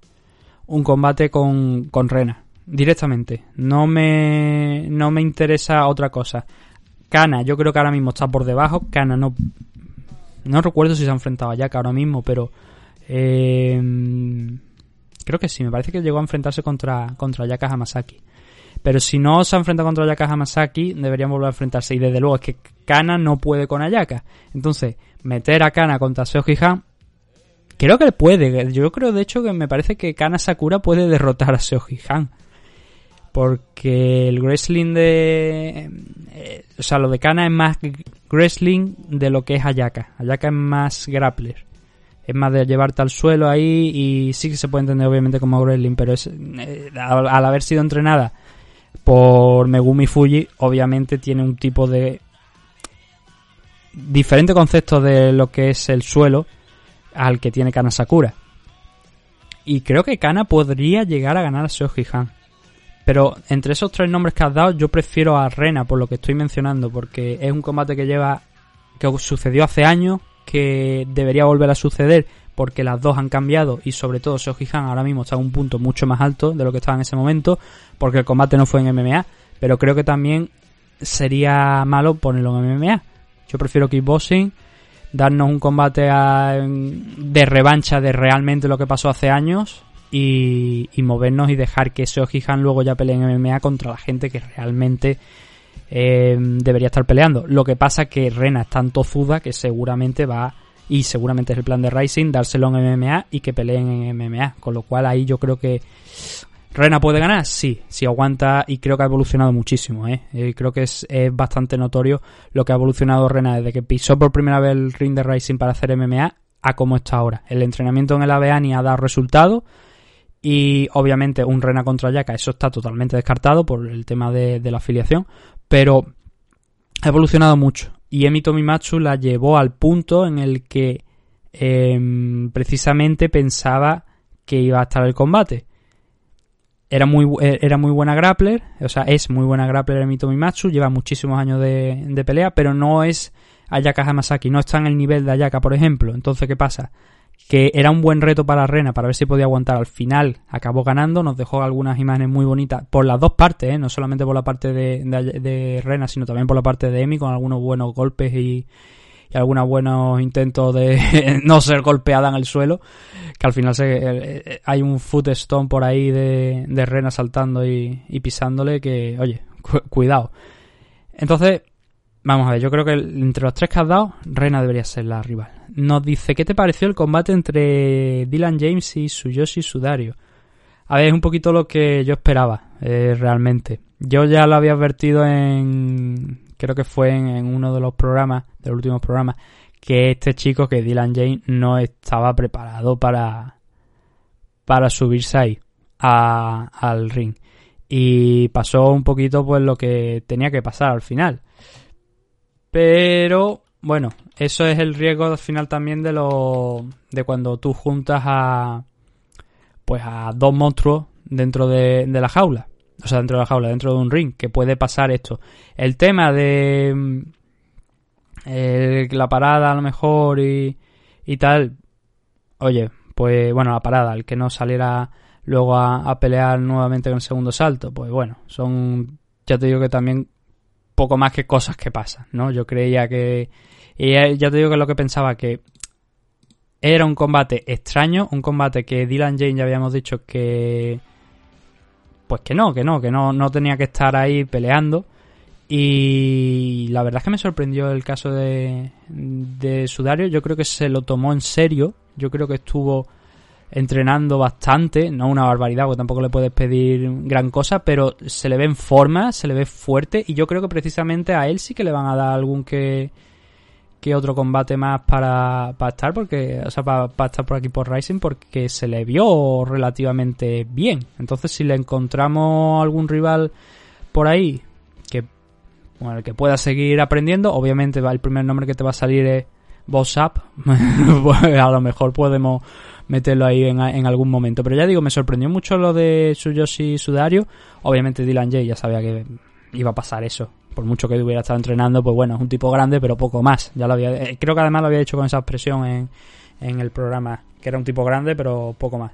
un combate con, con Rena, directamente. No me, no me interesa otra cosa. Kana, yo creo que ahora mismo está por debajo. Kana no. No recuerdo si se ha enfrentado a Yaka ahora mismo, pero. Eh, creo que sí, me parece que llegó a enfrentarse contra, contra Yaka Hamasaki. Pero si no se ha enfrentado contra Ayaka Hamasaki, deberían volver a enfrentarse. Y desde luego es que Kana no puede con Ayaka. Entonces, meter a Kana contra Seoji Han, creo que puede. Yo creo, de hecho, que me parece que Kana Sakura puede derrotar a Seoji Han. Porque el wrestling de. eh, o sea, lo de Kana es más wrestling de lo que es Ayaka. Ayaka es más grappler. Es más de llevarte al suelo ahí y sí que se puede entender obviamente como wrestling, pero es, eh, al, al haber sido entrenada por Megumi Fuji, obviamente tiene un tipo de diferente concepto de lo que es el suelo al que tiene Kana Sakura. Y creo que Kana podría llegar a ganar a Seoji Han. Pero entre esos tres nombres que has dado, yo prefiero a Rena por lo que estoy mencionando, porque es un combate que lleva. que sucedió hace años, que debería volver a suceder, porque las dos han cambiado y sobre todo Seoji Han ahora mismo está en un punto mucho más alto de lo que estaba en ese momento, porque el combate no fue en MMA, pero creo que también sería malo ponerlo en MMA. Yo prefiero kickboxing, darnos un combate a- de revancha de realmente lo que pasó hace años y, y movernos y dejar que Seoji Han luego ya pelee en MMA contra la gente que realmente eh, debería estar peleando. Lo que pasa que Rena es tan tozuda que seguramente va, y seguramente es el plan de Rising, dárselo en MMA y que peleen en MMA. Con lo cual ahí yo creo que Rena puede ganar, sí, sí aguanta y creo que ha evolucionado muchísimo, ¿eh? Eh, creo que es, bastante notorio lo que ha evolucionado Rena desde que pisó por primera vez el ring de Rising para hacer MMA a cómo está ahora. El entrenamiento en el ABA ni ha dado resultado y obviamente un Rena contra Yaka, eso está totalmente descartado por el tema de, de la afiliación, pero ha evolucionado mucho y Emi Tomimatsu la llevó al punto en el que em, precisamente pensaba que iba a estar el combate era muy, eh, era muy buena grappler, o sea, es muy buena grappler Emi Tomimatsu, lleva muchísimos años de, de pelea, pero no es Ayaka Hamasaki, no está en el nivel de Ayaka, por ejemplo. Entonces, ¿qué pasa? Que era un buen reto para Rena para ver si podía aguantar. Al final acabó ganando, nos dejó algunas imágenes muy bonitas por las dos partes, ¿eh? no solamente por la parte de Rena, sino también por la parte de Emi, con algunos buenos golpes y, y algunos buenos intentos de no ser golpeada en el suelo, que al final se, eh, hay un foot stone por ahí de, de Rena saltando y, y pisándole que, oye, cu- cuidado. Entonces, vamos a ver, yo creo que entre los tres que has dado, Rena debería ser la rival. Nos dice, ¿qué te pareció el combate entre Dylan James y Suyoshi Sudario? A ver, es un poquito lo que yo esperaba, eh, realmente. Yo ya lo había advertido en, creo que fue en, uno de los programas, de los últimos programas, que este chico, que Dylan James, no estaba preparado para, para subirse ahí, a- al ring. Y pasó un poquito pues lo que tenía que pasar al final. Pero, bueno, eso es el riesgo al final también de lo, de cuando tú juntas a, pues a dos monstruos dentro de, de la jaula. O sea, dentro de la jaula, dentro de un ring, que puede pasar esto. El tema de mm, eh, la parada a lo mejor y, y tal. Oye, pues bueno, la parada, el que no saliera luego a, pelear nuevamente con el segundo salto, pues bueno, son, ya te digo que también poco más que cosas que pasan, ¿no? Yo creía que, y eh, ya te digo que lo que pensaba que era un combate extraño, un combate que Dylan Jane ya habíamos dicho que pues que no, que no, que no, no tenía que estar ahí peleando. Y la verdad es que me sorprendió el caso de, de Sudario. Yo creo que se lo tomó en serio. Yo creo que estuvo entrenando bastante, no una barbaridad, porque tampoco le puedes pedir gran cosa, pero se le ve en forma, se le ve fuerte y yo creo que precisamente a él sí que le van a dar algún que, que otro combate más para, para estar, porque, o sea, para, para estar por aquí por Rising, porque se le vio relativamente bien. Entonces, si le encontramos algún rival por ahí que, bueno, que pueda seguir aprendiendo, obviamente el primer nombre que te va a salir es Boss Up. Pues, a lo mejor podemos meterlo ahí en, en, algún momento. Pero ya digo, me sorprendió mucho lo de Suyoshi Sudario. Obviamente Dylan J ya sabía que iba a pasar eso. Por mucho que hubiera estado entrenando, pues bueno, es un tipo grande, pero poco más. Ya lo había, eh, creo que además lo había hecho con esa expresión en, en el programa, que era un tipo grande, pero poco más.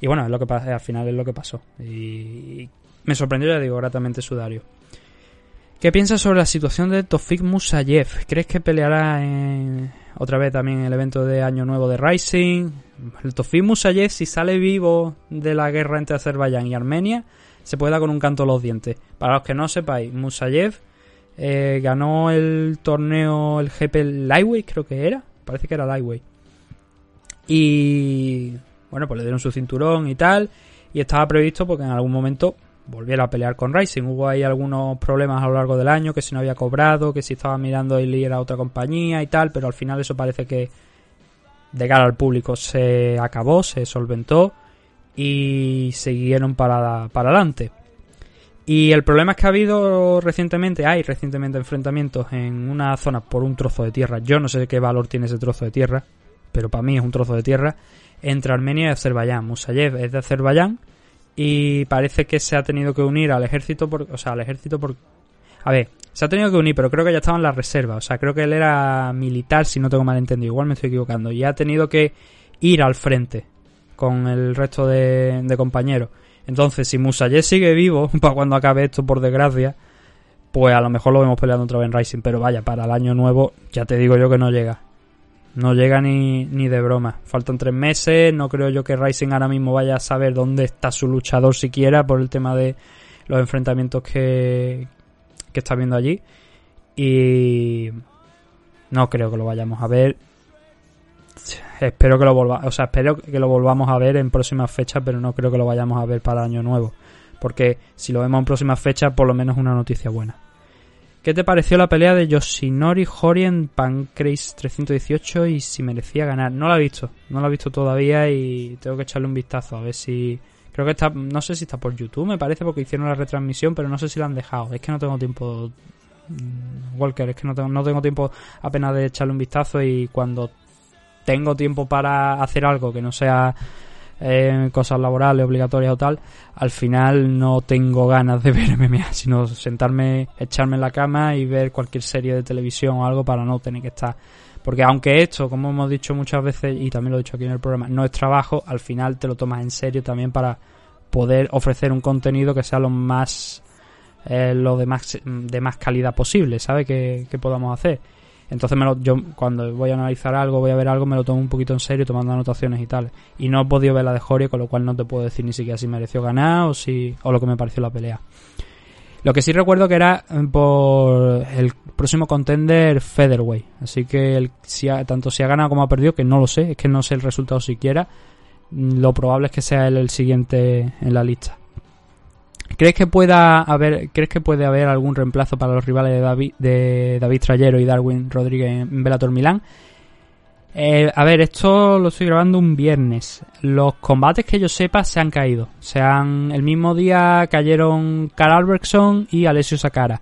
Y bueno, es lo que al final es lo que pasó. Y me sorprendió, ya digo, gratamente Sudario. ¿Qué piensas sobre la situación de Tofik Musayev? ¿Crees que peleará en, otra vez también en el evento de Año Nuevo de Rising? El Tofik Musayev, si sale vivo de la guerra entre Azerbaiyán y Armenia, se puede dar con un canto a los dientes. Para los que no sepáis, Musayev eh, ganó el torneo, el GP Lightweight, creo que era. Parece que era Lightweight. Y bueno, pues le dieron su cinturón y tal. Y estaba previsto porque en algún momento volviera a pelear con Rising. Hubo ahí algunos problemas a lo largo del año, que si no había cobrado, que si estaba mirando y ir a otra compañía y tal, pero al final eso parece que de cara al público se acabó, se solventó y siguieron para, para adelante. Y el problema es que ha habido recientemente, hay recientemente enfrentamientos en una zona por un trozo de tierra. Yo no sé qué valor tiene ese trozo de tierra, pero para mí es un trozo de tierra entre Armenia y Azerbaiyán. Musayev es de Azerbaiyán y parece que se ha tenido que unir al ejército por, o sea, al ejército por a ver, se ha tenido que unir, pero creo que ya estaba en la reserva, o sea, creo que él era militar si no tengo mal entendido, igual me estoy equivocando, y ha tenido que ir al frente con el resto de, de compañeros. Entonces, si Musaye sigue vivo para cuando acabe esto, por desgracia, pues a lo mejor lo vemos peleando otra vez en Rising, pero vaya, para el año nuevo ya te digo yo que no llega. No llega ni, ni de broma. Faltan tres meses. No creo yo que Rising ahora mismo vaya a saber dónde está su luchador siquiera por el tema de los enfrentamientos que, que está viendo allí. Y no creo que lo vayamos a ver. Espero que lo volva, o sea, espero que lo volvamos a ver en próximas fechas, pero no creo que lo vayamos a ver para año nuevo. Porque si lo vemos en próximas fechas, por lo menos es una noticia buena. ¿Qué te pareció la pelea de Yoshinori Hori en Pancrase 318 y si merecía ganar? No la he visto, no la he visto todavía y tengo que echarle un vistazo a ver si... Creo que está, no sé si está por YouTube, me parece, porque hicieron la retransmisión, pero no sé si la han dejado. Es que no tengo tiempo, mm, Walker, es que no no tengo tiempo apenas de echarle un vistazo y cuando tengo tiempo para hacer algo que no sea eh, cosas laborales, obligatorias o tal, al final no tengo ganas de ver MMA, sino sentarme, echarme en la cama y ver cualquier serie de televisión o algo para no tener que estar. Porque aunque esto, como hemos dicho muchas veces y también lo he dicho aquí en el programa, no es trabajo, al final te lo tomas en serio también para poder ofrecer un contenido que sea lo más eh, lo de más de más calidad posible, ¿sabe? Que, que podamos hacer. Entonces me lo, yo cuando voy a analizar algo, voy a ver algo, me lo tomo un poquito en serio, tomando anotaciones y tal. Y no he podido ver la de Joria, con lo cual no te puedo decir ni siquiera si mereció ganar o si o lo que me pareció la pelea. Lo que sí recuerdo que era eh, por el próximo contender Featherweight. Así que tanto si ha ganado como ha perdido, que no lo sé, es que no sé el resultado siquiera. Lo probable es que sea él el siguiente en la lista. ¿Crees que pueda haber, crees que puede haber algún reemplazo para los rivales de David, de David Trayero y Darwin Rodríguez en Bellator Milán? Eh, a ver, esto lo estoy grabando un viernes. Los combates que yo sepa se han caído. Se han, el mismo día cayeron Carl Albrechtson y Alessio Sakara.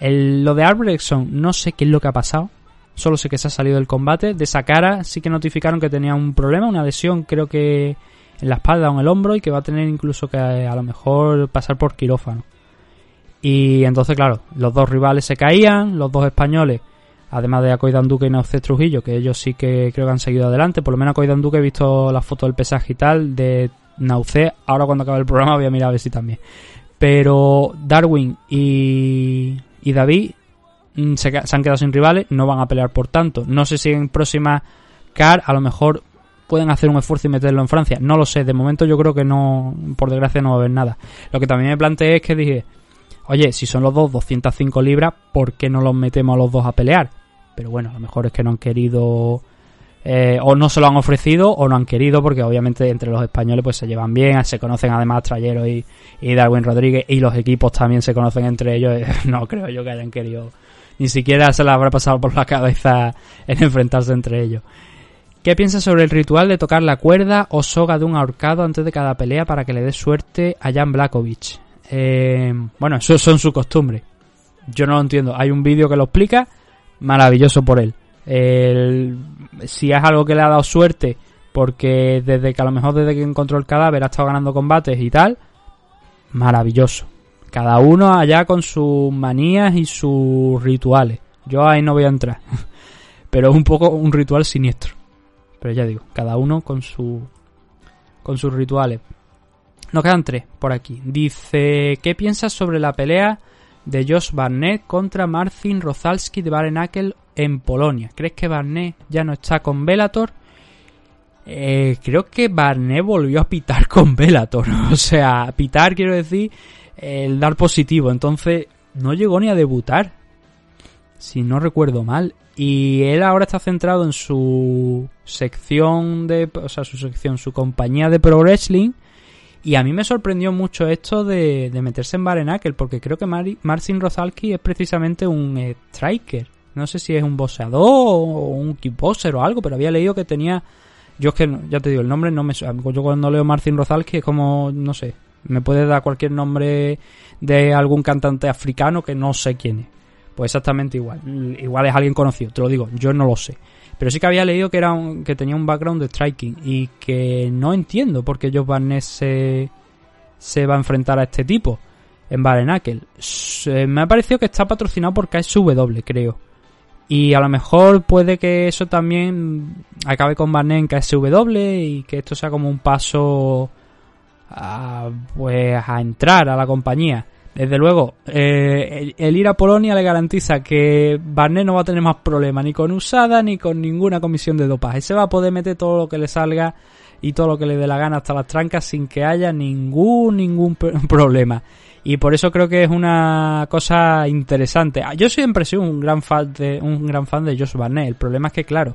lo de Albrechtson no sé qué es lo que ha pasado. Solo sé que se ha salido del combate. De Sakara sí que notificaron que tenía un problema, una lesión, creo que en la espalda o en el hombro y que va a tener incluso que a lo mejor pasar por quirófano. Y entonces, claro, los dos rivales se caían, los dos españoles, además de Acoidan Duque y Nauce Trujillo, que ellos sí que creo que han seguido adelante, por lo menos Acoidan Duque he visto la foto del pesaje y tal, de Nauce, ahora cuando acabe el programa voy a mirar a ver si también. Pero Darwin y, y David mm, se, se, han quedado sin rivales, no van a pelear por tanto. No sé si en próxima CAR a lo mejor pueden hacer un esfuerzo y meterlo en Francia. No lo sé, de momento yo creo que no, por desgracia no va a haber nada. Lo que también me planteé es que dije, oye, si son los dos 205 libras, ¿por qué no los metemos a los dos a pelear? Pero bueno, a lo mejor es que no han querido eh, o no se lo han ofrecido o no han querido, porque obviamente entre los españoles pues se llevan bien, se conocen además Trayero y, y Darwin Rodríguez, y los equipos también se conocen entre ellos. no creo yo que hayan querido, ni siquiera se les habrá pasado por la cabeza en enfrentarse entre ellos. ¿Qué piensas sobre el ritual de tocar la cuerda o soga de un ahorcado antes de cada pelea para que le dé suerte a Jan Blakovic? Eh, bueno, eso son sus costumbres. Yo no lo entiendo. Hay un vídeo que lo explica, maravilloso por él. si es algo que le ha dado suerte, porque desde que a lo mejor desde que encontró el cadáver ha estado ganando combates y tal, maravilloso. Cada uno allá con sus manías y sus rituales. Yo ahí no voy a entrar. Pero es un poco un ritual siniestro. Pero ya digo, cada uno con su con sus rituales. Nos quedan tres por aquí. Dice, ¿qué piensas sobre la pelea de Josh Barnett contra Marcin Rozalski de Barenakel en Polonia? ¿Crees que Barnett ya no está con Velator? Eh, creo que Barnett volvió a pitar con Velator. O sea, pitar quiero decir el dar positivo. Entonces no llegó ni a debutar. Si no recuerdo mal. Y él ahora está centrado en su sección de, o sea, su sección, su compañía de pro wrestling. Y a mí me sorprendió mucho esto de, meterse en Barenakel, porque creo que Marcin Rosalki es precisamente un striker. No sé si es un boxeador o un kickboxer o algo, pero había leído que tenía. Yo es que, ya te digo, el nombre no me. Yo cuando leo Marcin Rosalki es como, no sé, me puede dar cualquier nombre de algún cantante africano que no sé quién es. Pues exactamente igual. Igual es alguien conocido, te lo digo, yo no lo sé. Pero sí que había leído que era que tenía un background de striking y que no entiendo por qué Josh Barnes se, se va a enfrentar a este tipo en Barenakel. Me ha parecido que está patrocinado por KSW, creo. Y a lo mejor puede que eso también acabe con Barnes en KSW y que esto sea como un paso a, pues a entrar a la compañía. Desde luego, eh, el, ir a Polonia le garantiza que Barnet no va a tener más problemas ni con usada ni con ninguna comisión de dopaje. Se va a poder meter todo lo que le salga y todo lo que le dé la gana hasta las trancas sin que haya ningún ningún problema. Y por eso creo que es una cosa interesante. Yo siempre he sido un gran fan de un gran fan de Josh Barnet. El problema es que claro,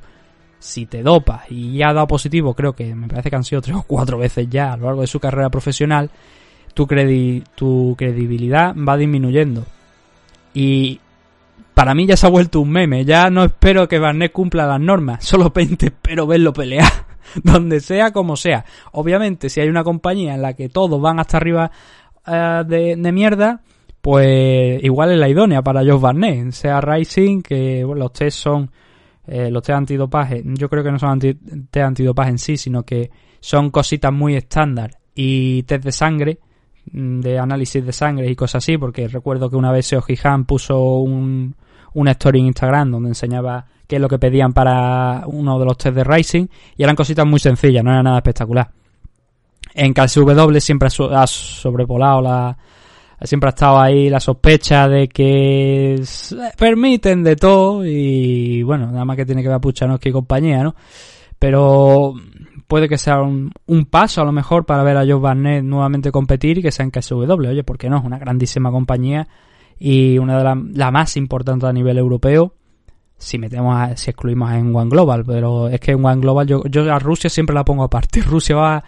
si te dopas y ya ha dado positivo, creo que me parece que han sido tres o cuatro veces ya a lo largo de su carrera profesional tu, tu credibilidad va disminuyendo. Y para mí ya se ha vuelto un meme. Ya no espero que Barnet cumpla las normas. Solamente espero verlo pelear. donde sea, como sea. Obviamente, si hay una compañía en la que todos van hasta arriba eh, de, mierda, pues igual es la idónea para Josh Barnet. Sea Rising, que los test son. Eh, los test antidopaje, yo creo que no son anti, test antidopaje en sí, sino que son cositas muy estándar y test de sangre de análisis de sangre y cosas así, porque recuerdo que una vez Seo Jihan puso un, una story en Instagram donde enseñaba qué es lo que pedían para uno de los test de Rising y eran cositas muy sencillas, no era nada espectacular. En KSW siempre ha sobrepolado la, siempre ha estado ahí la sospecha de que permiten de todo y bueno, nada más que tiene que ver a Puchanovsky y compañía, ¿no? Pero puede que sea un, paso a lo mejor para ver a Joe Barnett nuevamente competir y que sea en KSW. Oye, ¿por qué no? Es una grandísima compañía y una de las la más importantes a nivel europeo. Si metemos si excluimos en One Global, pero es que en One Global yo, yo a Rusia siempre la pongo aparte. Rusia va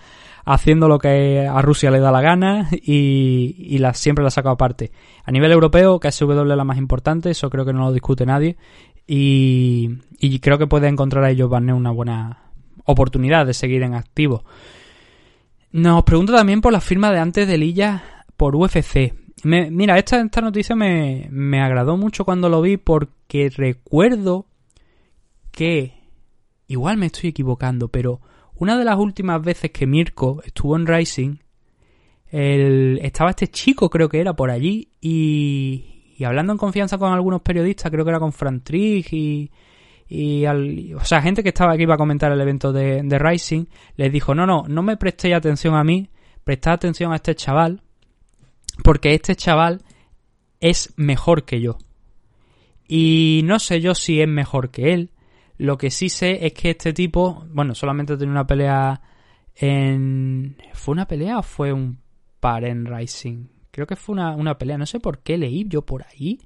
haciendo lo que a Rusia le da la gana y, siempre la saco aparte. A nivel europeo, KSW es la más importante, eso creo que no lo discute nadie. Y, y creo que puede encontrar a ellos Barnett una buena, oportunidad de seguir en activo. Nos pregunta también por la firma de antes de Lilla por UFC. mira, esta, esta noticia me, me agradó mucho cuando lo vi porque recuerdo que, igual me estoy equivocando, pero una de las últimas veces que Mirko estuvo en Rising, el, estaba este chico, creo que era por allí, y, y hablando en confianza con algunos periodistas, creo que era con Fran y, y al, o sea, gente que estaba aquí para comentar el evento de, de Rising, les dijo, no, no, no me prestéis atención a mí, prestad atención a este chaval, porque este chaval es mejor que yo. Y no sé yo si es mejor que él. Lo que sí sé es que este tipo, bueno, solamente tiene una pelea en... ¿Fue una pelea o fue un par en Rising? Creo que fue una, una pelea. No sé por qué leí yo por ahí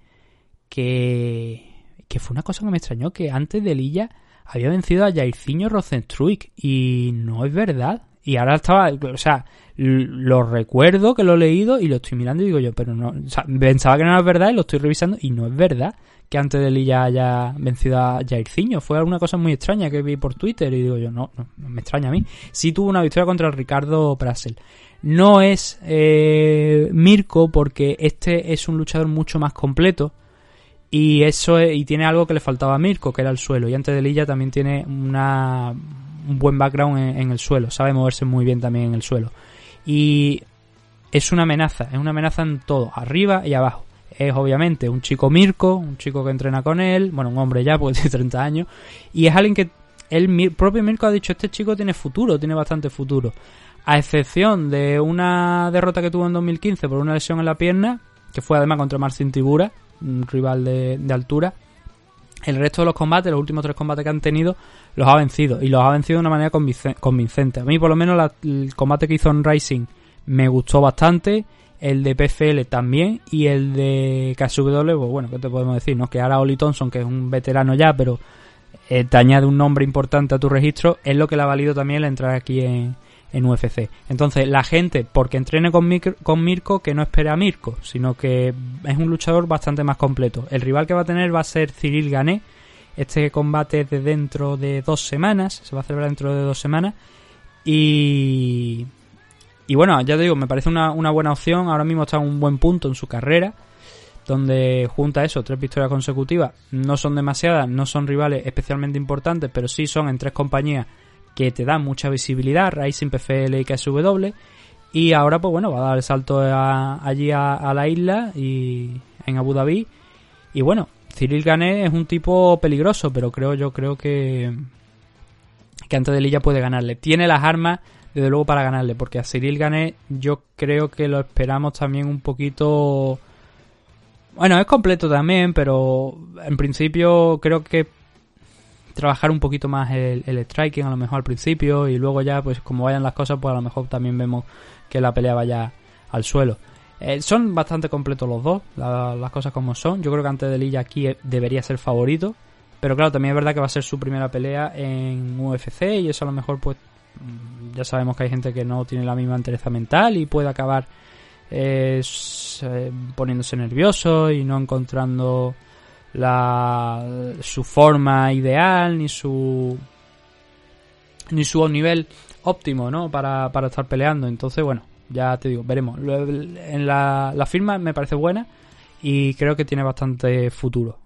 que que fue una cosa que me extrañó, que antes de Lilla había vencido a Jairzinho Rosenstruik y no es verdad. Y ahora estaba, o sea, lo recuerdo que lo he leído y lo estoy mirando y digo yo, pero no, o sea, pensaba que no era verdad y lo estoy revisando y no es verdad que antes de ya haya vencido a Jairzinho. Fue alguna cosa muy extraña que vi por Twitter y digo yo, no, no, me extraña a mí. Sí tuvo una victoria contra Ricardo Prasel. No es eh, Mirko porque este es un luchador mucho más completo y eso y tiene algo que le faltaba a Mirko, que era el suelo. Y antes de Lilla también tiene una, un buen background en, el suelo. Sabe moverse muy bien también en el suelo. Y es una amenaza, es una amenaza en todo, arriba y abajo. Es obviamente un chico Mirko, un chico que entrena con él, bueno, un hombre ya, porque tiene 30 años. Y es alguien que el propio Mirko ha dicho, este chico tiene futuro, tiene bastante futuro. A excepción de una derrota que tuvo en 2015 por una lesión en la pierna, que fue además contra Marcin Tibura, un rival de, altura. El resto de los combates, los últimos tres combates que han tenido, los ha vencido. Y los ha vencido de una manera convincente. A mí, por lo menos, el combate que hizo en Rising me gustó bastante. El de PFL también. Y el de KSW, pues bueno, ¿qué te podemos decir? no Que ahora Oli Thompson, que es un veterano ya, pero eh, te añade un nombre importante a tu registro, es lo que le ha valido también el entrar aquí en, en UFC. Entonces, la gente, porque entrene con, con Mirko, que no espera a Mirko, sino que es un luchador bastante más completo. El rival que va a tener va a ser Cyril Gané. Este combate es de dentro de dos semanas, se va a celebrar dentro de dos semanas. Y. Y bueno, ya te digo, me parece una, una buena opción. Ahora mismo está en un buen punto en su carrera donde junta eso, tres victorias consecutivas, no son demasiadas, no son rivales especialmente importantes, pero sí son en tres compañías que te da mucha visibilidad, Rising PFL y KSW. Y ahora, pues bueno, va a dar el salto allí a, la isla y en Abu Dhabi. Y bueno, Cyril Gané es un tipo peligroso, pero creo yo creo que que antes de Lilla puede ganarle. Tiene las armas, desde luego, para ganarle, porque a Cyril Gané yo creo que lo esperamos también un poquito... Bueno, es completo también, pero en principio creo que trabajar un poquito más el, striking a lo mejor al principio y luego ya pues como vayan las cosas pues a lo mejor también vemos que la pelea vaya al suelo. Eh, son bastante completos los dos, las cosas como son. Yo creo que antes de Lilla aquí eh, debería ser favorito. Pero claro, también es verdad que va a ser su primera pelea en UFC y eso a lo mejor pues mm, ya sabemos que hay gente que no tiene la misma entereza mental y puede acabar eh, poniéndose nervioso y no encontrando la, su forma ideal ni su ni su nivel óptimo ¿no? para, para estar peleando entonces bueno ya te digo veremos en la, la firma me parece buena y creo que tiene bastante futuro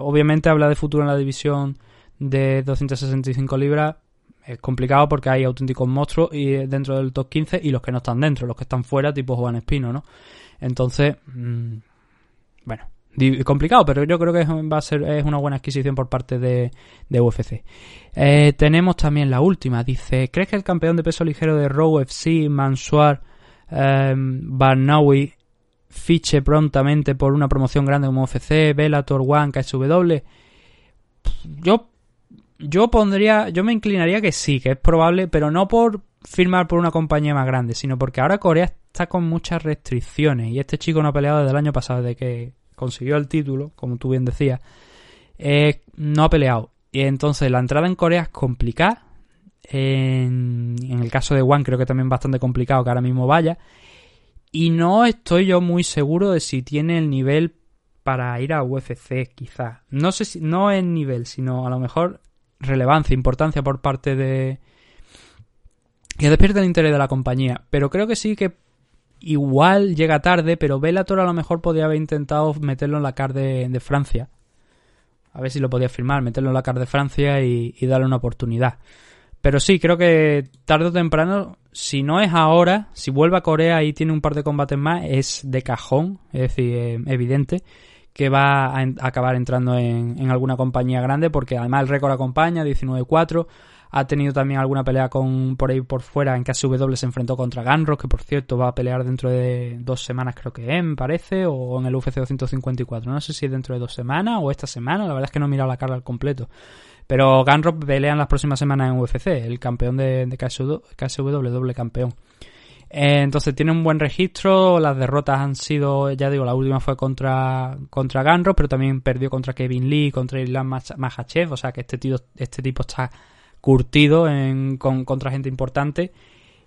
obviamente habla de futuro en la división de 265 libras es complicado porque hay auténticos monstruos y dentro del top 15 y los que no están dentro, los que están fuera, tipo Juan Espino, ¿no? Entonces, mm, bueno, complicado, pero yo creo que va a ser es una buena adquisición por parte de, de UFC. Eh, tenemos también la última. Dice, ¿crees que el campeón de peso ligero de Raw FC, Mansoir eh, Barnawi, fiche prontamente por una promoción grande como UFC, Bellator, One, KSW? Yo, yo pondría, yo me inclinaría que sí, que es probable, pero no por firmar por una compañía más grande, sino porque ahora Corea está con muchas restricciones y este chico no ha peleado desde el año pasado, de que consiguió el título, como tú bien decías, eh, no ha peleado. Y entonces la entrada en Corea es complicada. En, el caso de One creo que también bastante complicado que ahora mismo vaya. Y no estoy yo muy seguro de si tiene el nivel para ir a UFC, quizá. No sé si, no es nivel, sino a lo mejor relevancia, importancia por parte de... Que despierte el interés de la compañía. Pero creo que sí que igual llega tarde, pero Bellator a lo mejor podría haber intentado meterlo en la car de, Francia. A ver si lo podía firmar, meterlo en la car de Francia y, darle una oportunidad. Pero sí, creo que tarde o temprano, si no es ahora, si vuelve a Corea y tiene un par de combates más, es de cajón, es decir, eh, evidente, que va a, acabar entrando en, en, alguna compañía grande, porque además el récord acompaña, 19-4, ha tenido también alguna pelea con por ahí por fuera. En KSW se enfrentó contra Ganros, que por cierto va a pelear dentro de dos semanas, creo que me parece, o en el UFC 254. No sé si es dentro de dos semanas o esta semana. La verdad es que no he mirado la carga al completo. Pero Ganros pelea en las próximas semanas en UFC, el campeón de, KSW, doble campeón. Eh, entonces tiene un buen registro, las derrotas han sido, ya digo, la última fue contra, contra Ganro, pero también perdió contra Kevin Lee, contra Islam Mahachev, o sea que este, tío, este tipo está curtido en, con, contra gente importante.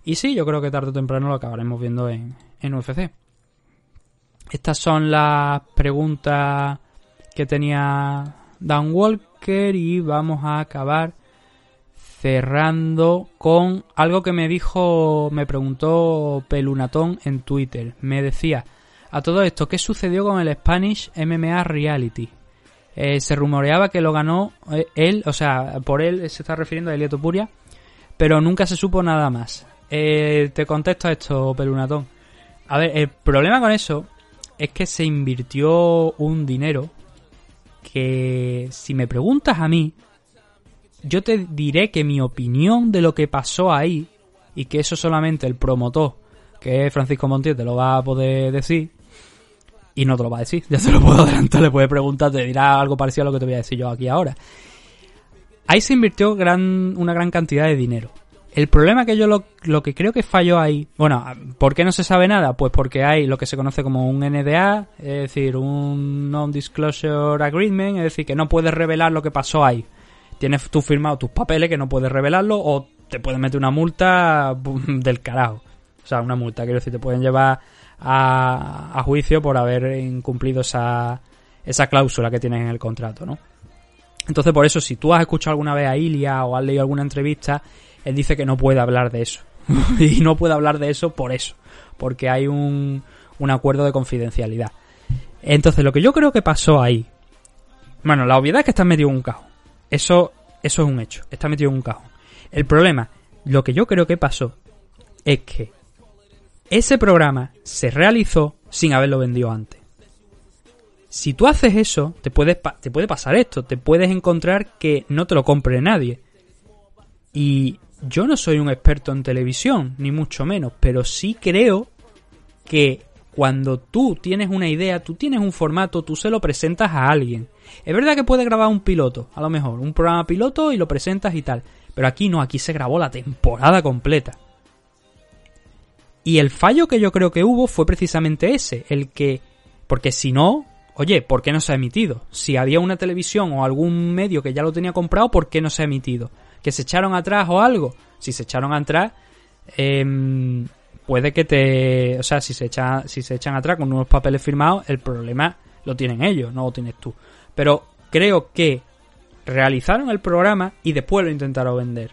Y sí, yo creo que tarde o temprano lo acabaremos viendo en, en UFC. Estas son las preguntas que tenía Dan Walker y vamos a acabar cerrando con algo que me dijo, me preguntó Pelunatón en Twitter. Me decía, a todo esto, ¿qué sucedió con el Spanish MMA Reality? Eh, se rumoreaba que lo ganó eh, él, o sea, por él se está refiriendo a Elieto Puria, pero nunca se supo nada más. Eh, te contesto esto, Pelunatón. A ver, el problema con eso es que se invirtió un dinero que, si me preguntas a mí, yo te diré que mi opinión de lo que pasó ahí, y que eso solamente el promotor, que es Francisco Montiel, te lo va a poder decir, y no te lo va a decir, ya se lo puedo adelantar, le puedes preguntar, te dirá algo parecido a lo que te voy a decir yo aquí ahora. Ahí se invirtió gran, una gran cantidad de dinero. El problema que yo lo, lo, que creo que falló ahí, bueno, ¿por qué no se sabe nada? Pues porque hay lo que se conoce como un NDA, es decir, un Non-Disclosure Agreement, es decir, que no puedes revelar lo que pasó ahí tienes tú firmado tus papeles que no puedes revelarlo o te pueden meter una multa del carajo. O sea, una multa, quiero decir, te pueden llevar a, juicio por haber incumplido esa, esa cláusula que tienes en el contrato, ¿no? Entonces, por eso, si tú has escuchado alguna vez a Ilia o has leído alguna entrevista, él dice que no puede hablar de eso. y no puede hablar de eso por eso. Porque hay un, un acuerdo de confidencialidad. Entonces, lo que yo creo que pasó ahí. Bueno, la obviedad es que estás metido en un cajón. Eso, eso es un hecho. Está metido en un cajón. El problema, lo que yo creo que pasó, es que ese programa se realizó sin haberlo vendido antes. Si tú haces eso, te, puede pasar esto. Te puedes encontrar que no te lo compre nadie. Y yo no soy un experto en televisión, ni mucho menos, pero sí creo que cuando tú tienes una idea, tú tienes un formato, tú se lo presentas a alguien. Es verdad que puedes grabar un piloto, a lo mejor, un programa piloto y lo presentas y tal. Pero aquí no, aquí se grabó la temporada completa. Y el fallo que yo creo que hubo fue precisamente ese, el que... Porque si no, oye, ¿por qué no se ha emitido? Si había una televisión o algún medio que ya lo tenía comprado, ¿por qué no se ha emitido? ¿Que se echaron atrás o algo? Si se echaron atrás, eh, puede que te, o sea, si se echan, si se echan atrás con unos papeles firmados, el problema lo tienen ellos, no lo tienes tú. Pero creo que realizaron el programa y después lo intentaron vender.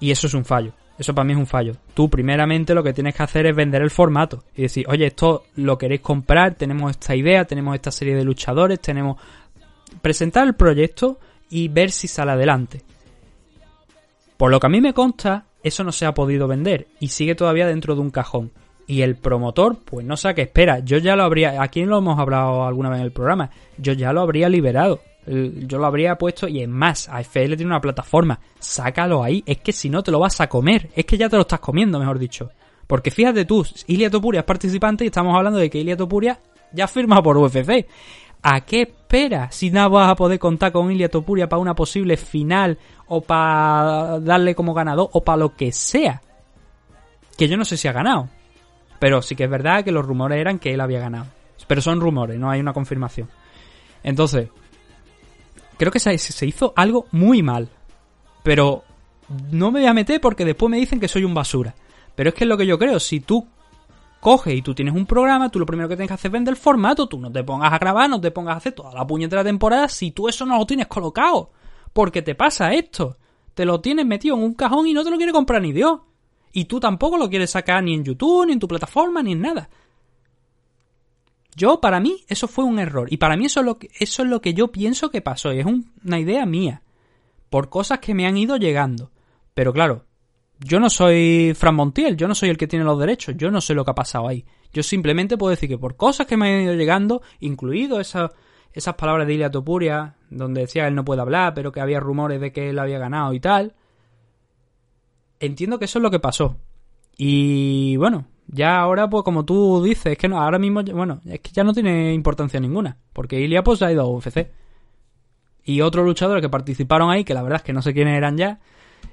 Y eso es un fallo. Eso para mí es un fallo. Tú primeramente lo que tienes que hacer es vender el formato y decir, oye, esto lo queréis comprar, tenemos esta idea, tenemos esta serie de luchadores, tenemos... Presentar el proyecto y ver si sale adelante. Por lo que a mí me consta, eso no se ha podido vender y sigue todavía dentro de un cajón. Y el promotor, pues no sé qué espera. Yo ya lo habría, aquí lo hemos hablado alguna vez en el programa, yo ya lo habría liberado. Yo lo habría puesto y es más, AFL tiene una plataforma, sácalo ahí, es que si no te lo vas a comer, es que ya te lo estás comiendo, mejor dicho. Porque fíjate tú, Ilia Topuria es participante y estamos hablando de que Ilia Topuria ya firma por UFC. ¿A qué esperas si no vas a poder contar con Ilia Topuria para una posible final o para darle como ganador o para lo que sea? Que yo no sé si ha ganado. Pero sí que es verdad que los rumores eran que él había ganado. Pero son rumores, no hay una confirmación. Entonces, creo que se hizo algo muy mal. Pero no me voy a meter porque después me dicen que soy un basura. Pero es que es lo que yo creo. Si tú coges y tú tienes un programa, tú lo primero que tienes que hacer es vender el formato, tú no te pongas a grabar, no te pongas a hacer toda la puñetera temporada si tú eso no lo tienes colocado. Porque te pasa esto. Te lo tienes metido en un cajón y no te lo quiere comprar ni Dios. Y tú tampoco lo quieres sacar ni en YouTube, ni en tu plataforma, ni en nada. Yo, para mí, eso fue un error. Y para mí eso es lo que, eso es lo que yo pienso que pasó. Y es una idea mía. Por cosas que me han ido llegando. Pero claro, yo no soy Fran Montiel, yo no soy el que tiene los derechos, yo no sé lo que ha pasado ahí. Yo simplemente puedo decir que por cosas que me han ido llegando, incluido esas palabras de Ilia Topuria, donde decía él no puede hablar, pero que había rumores de que él había ganado y tal, entiendo que eso es lo que pasó. Y bueno, ya ahora, pues como tú dices, es que no, ahora mismo, bueno, es que ya no tiene importancia ninguna, porque Ilia pues ha ido a UFC. Y otros luchadores que participaron ahí, que la verdad es que no sé quiénes eran ya,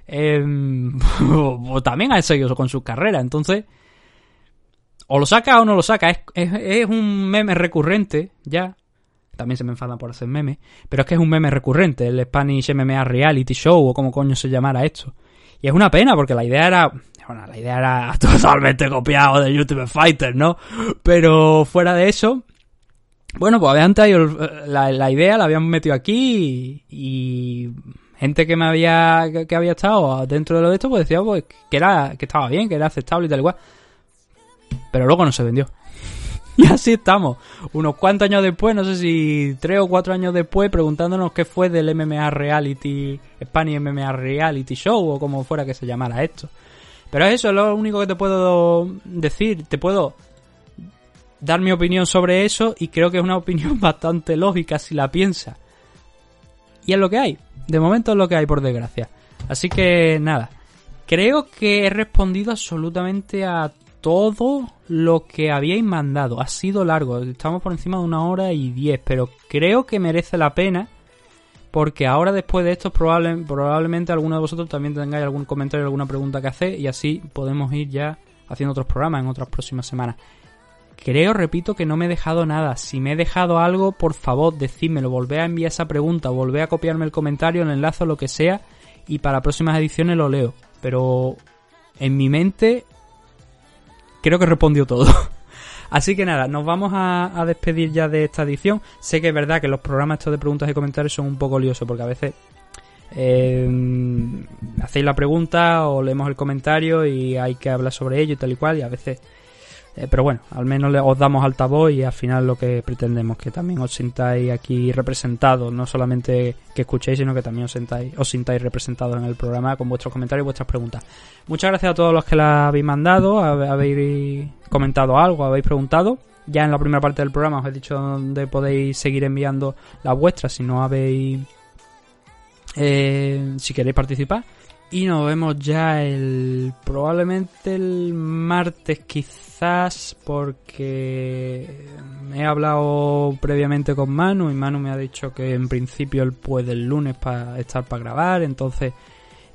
em, pues también ha seguido con su carrera. Entonces, o lo saca o no lo saca. Es, es, un meme recurrente, ya. También se me enfadan por hacer memes. Pero es que es un meme recurrente, el Spanish MMA Reality Show, o como coño se llamara esto. Y es una pena, porque la idea era. Bueno, la idea era totalmente copiado de YouTube Fighter, ¿no? Pero fuera de eso, bueno, pues antes la, la idea la habíamos metido aquí y, gente que me había que, había estado dentro de lo de esto pues decía pues, que era que estaba bien, que era aceptable y tal igual. Pero luego no se vendió. y así estamos. Unos cuantos años después, no sé si tres o cuatro años después, preguntándonos qué fue del MMA Reality, Spanish MMA Reality Show o como fuera que se llamara esto. Pero eso es lo único que te puedo decir. Te puedo dar mi opinión sobre eso y creo que es una opinión bastante lógica si la piensa. Y es lo que hay. De momento es lo que hay, por desgracia. Así que nada. Creo que he respondido absolutamente a todo lo que habíais mandado. Ha sido largo. Estamos por encima de una hora y diez. Pero creo que merece la pena. Porque ahora después de esto probablemente alguno de vosotros también tengáis algún comentario, alguna pregunta que hacer. Y así podemos ir ya haciendo otros programas en otras próximas semanas. Creo, repito, que no me he dejado nada. Si me he dejado algo, por favor, decídmelo. Volvé a enviar esa pregunta, volvé a copiarme el comentario, el enlace lo que sea. Y para próximas ediciones lo leo. Pero en mi mente creo que respondió todo. Así que nada, nos vamos a, despedir ya de esta edición. Sé que es verdad que los programas estos de preguntas y comentarios son un poco liosos porque a veces eh, hacéis la pregunta o leemos el comentario y hay que hablar sobre ello y tal y cual y a veces eh, pero bueno, al menos os damos altavoz y al final lo que pretendemos que también os sintáis aquí representados, no solamente que escuchéis, sino que también os sintáis, os sintáis representados en el programa con vuestros comentarios y vuestras preguntas. Muchas gracias a todos los que la habéis mandado, habéis comentado algo, habéis preguntado. Ya en la primera parte del programa os he dicho dónde podéis seguir enviando las vuestras si no habéis... Eh, si queréis participar. Y nos vemos ya el probablemente el martes quizás porque he hablado previamente con Manu y Manu me ha dicho que en principio él puede el lunes para estar para grabar, entonces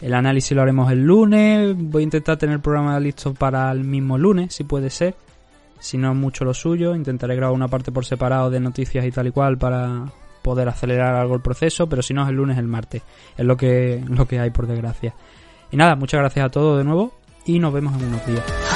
el análisis lo haremos el lunes, voy a intentar tener el programa listo para el mismo lunes si puede ser, si no es mucho lo suyo, intentaré grabar una parte por separado de noticias y tal y cual para poder acelerar algo el proceso, pero si no es el lunes, el martes. Es lo que, lo que hay por desgracia. Y nada, muchas gracias a todos de nuevo y nos vemos en unos días.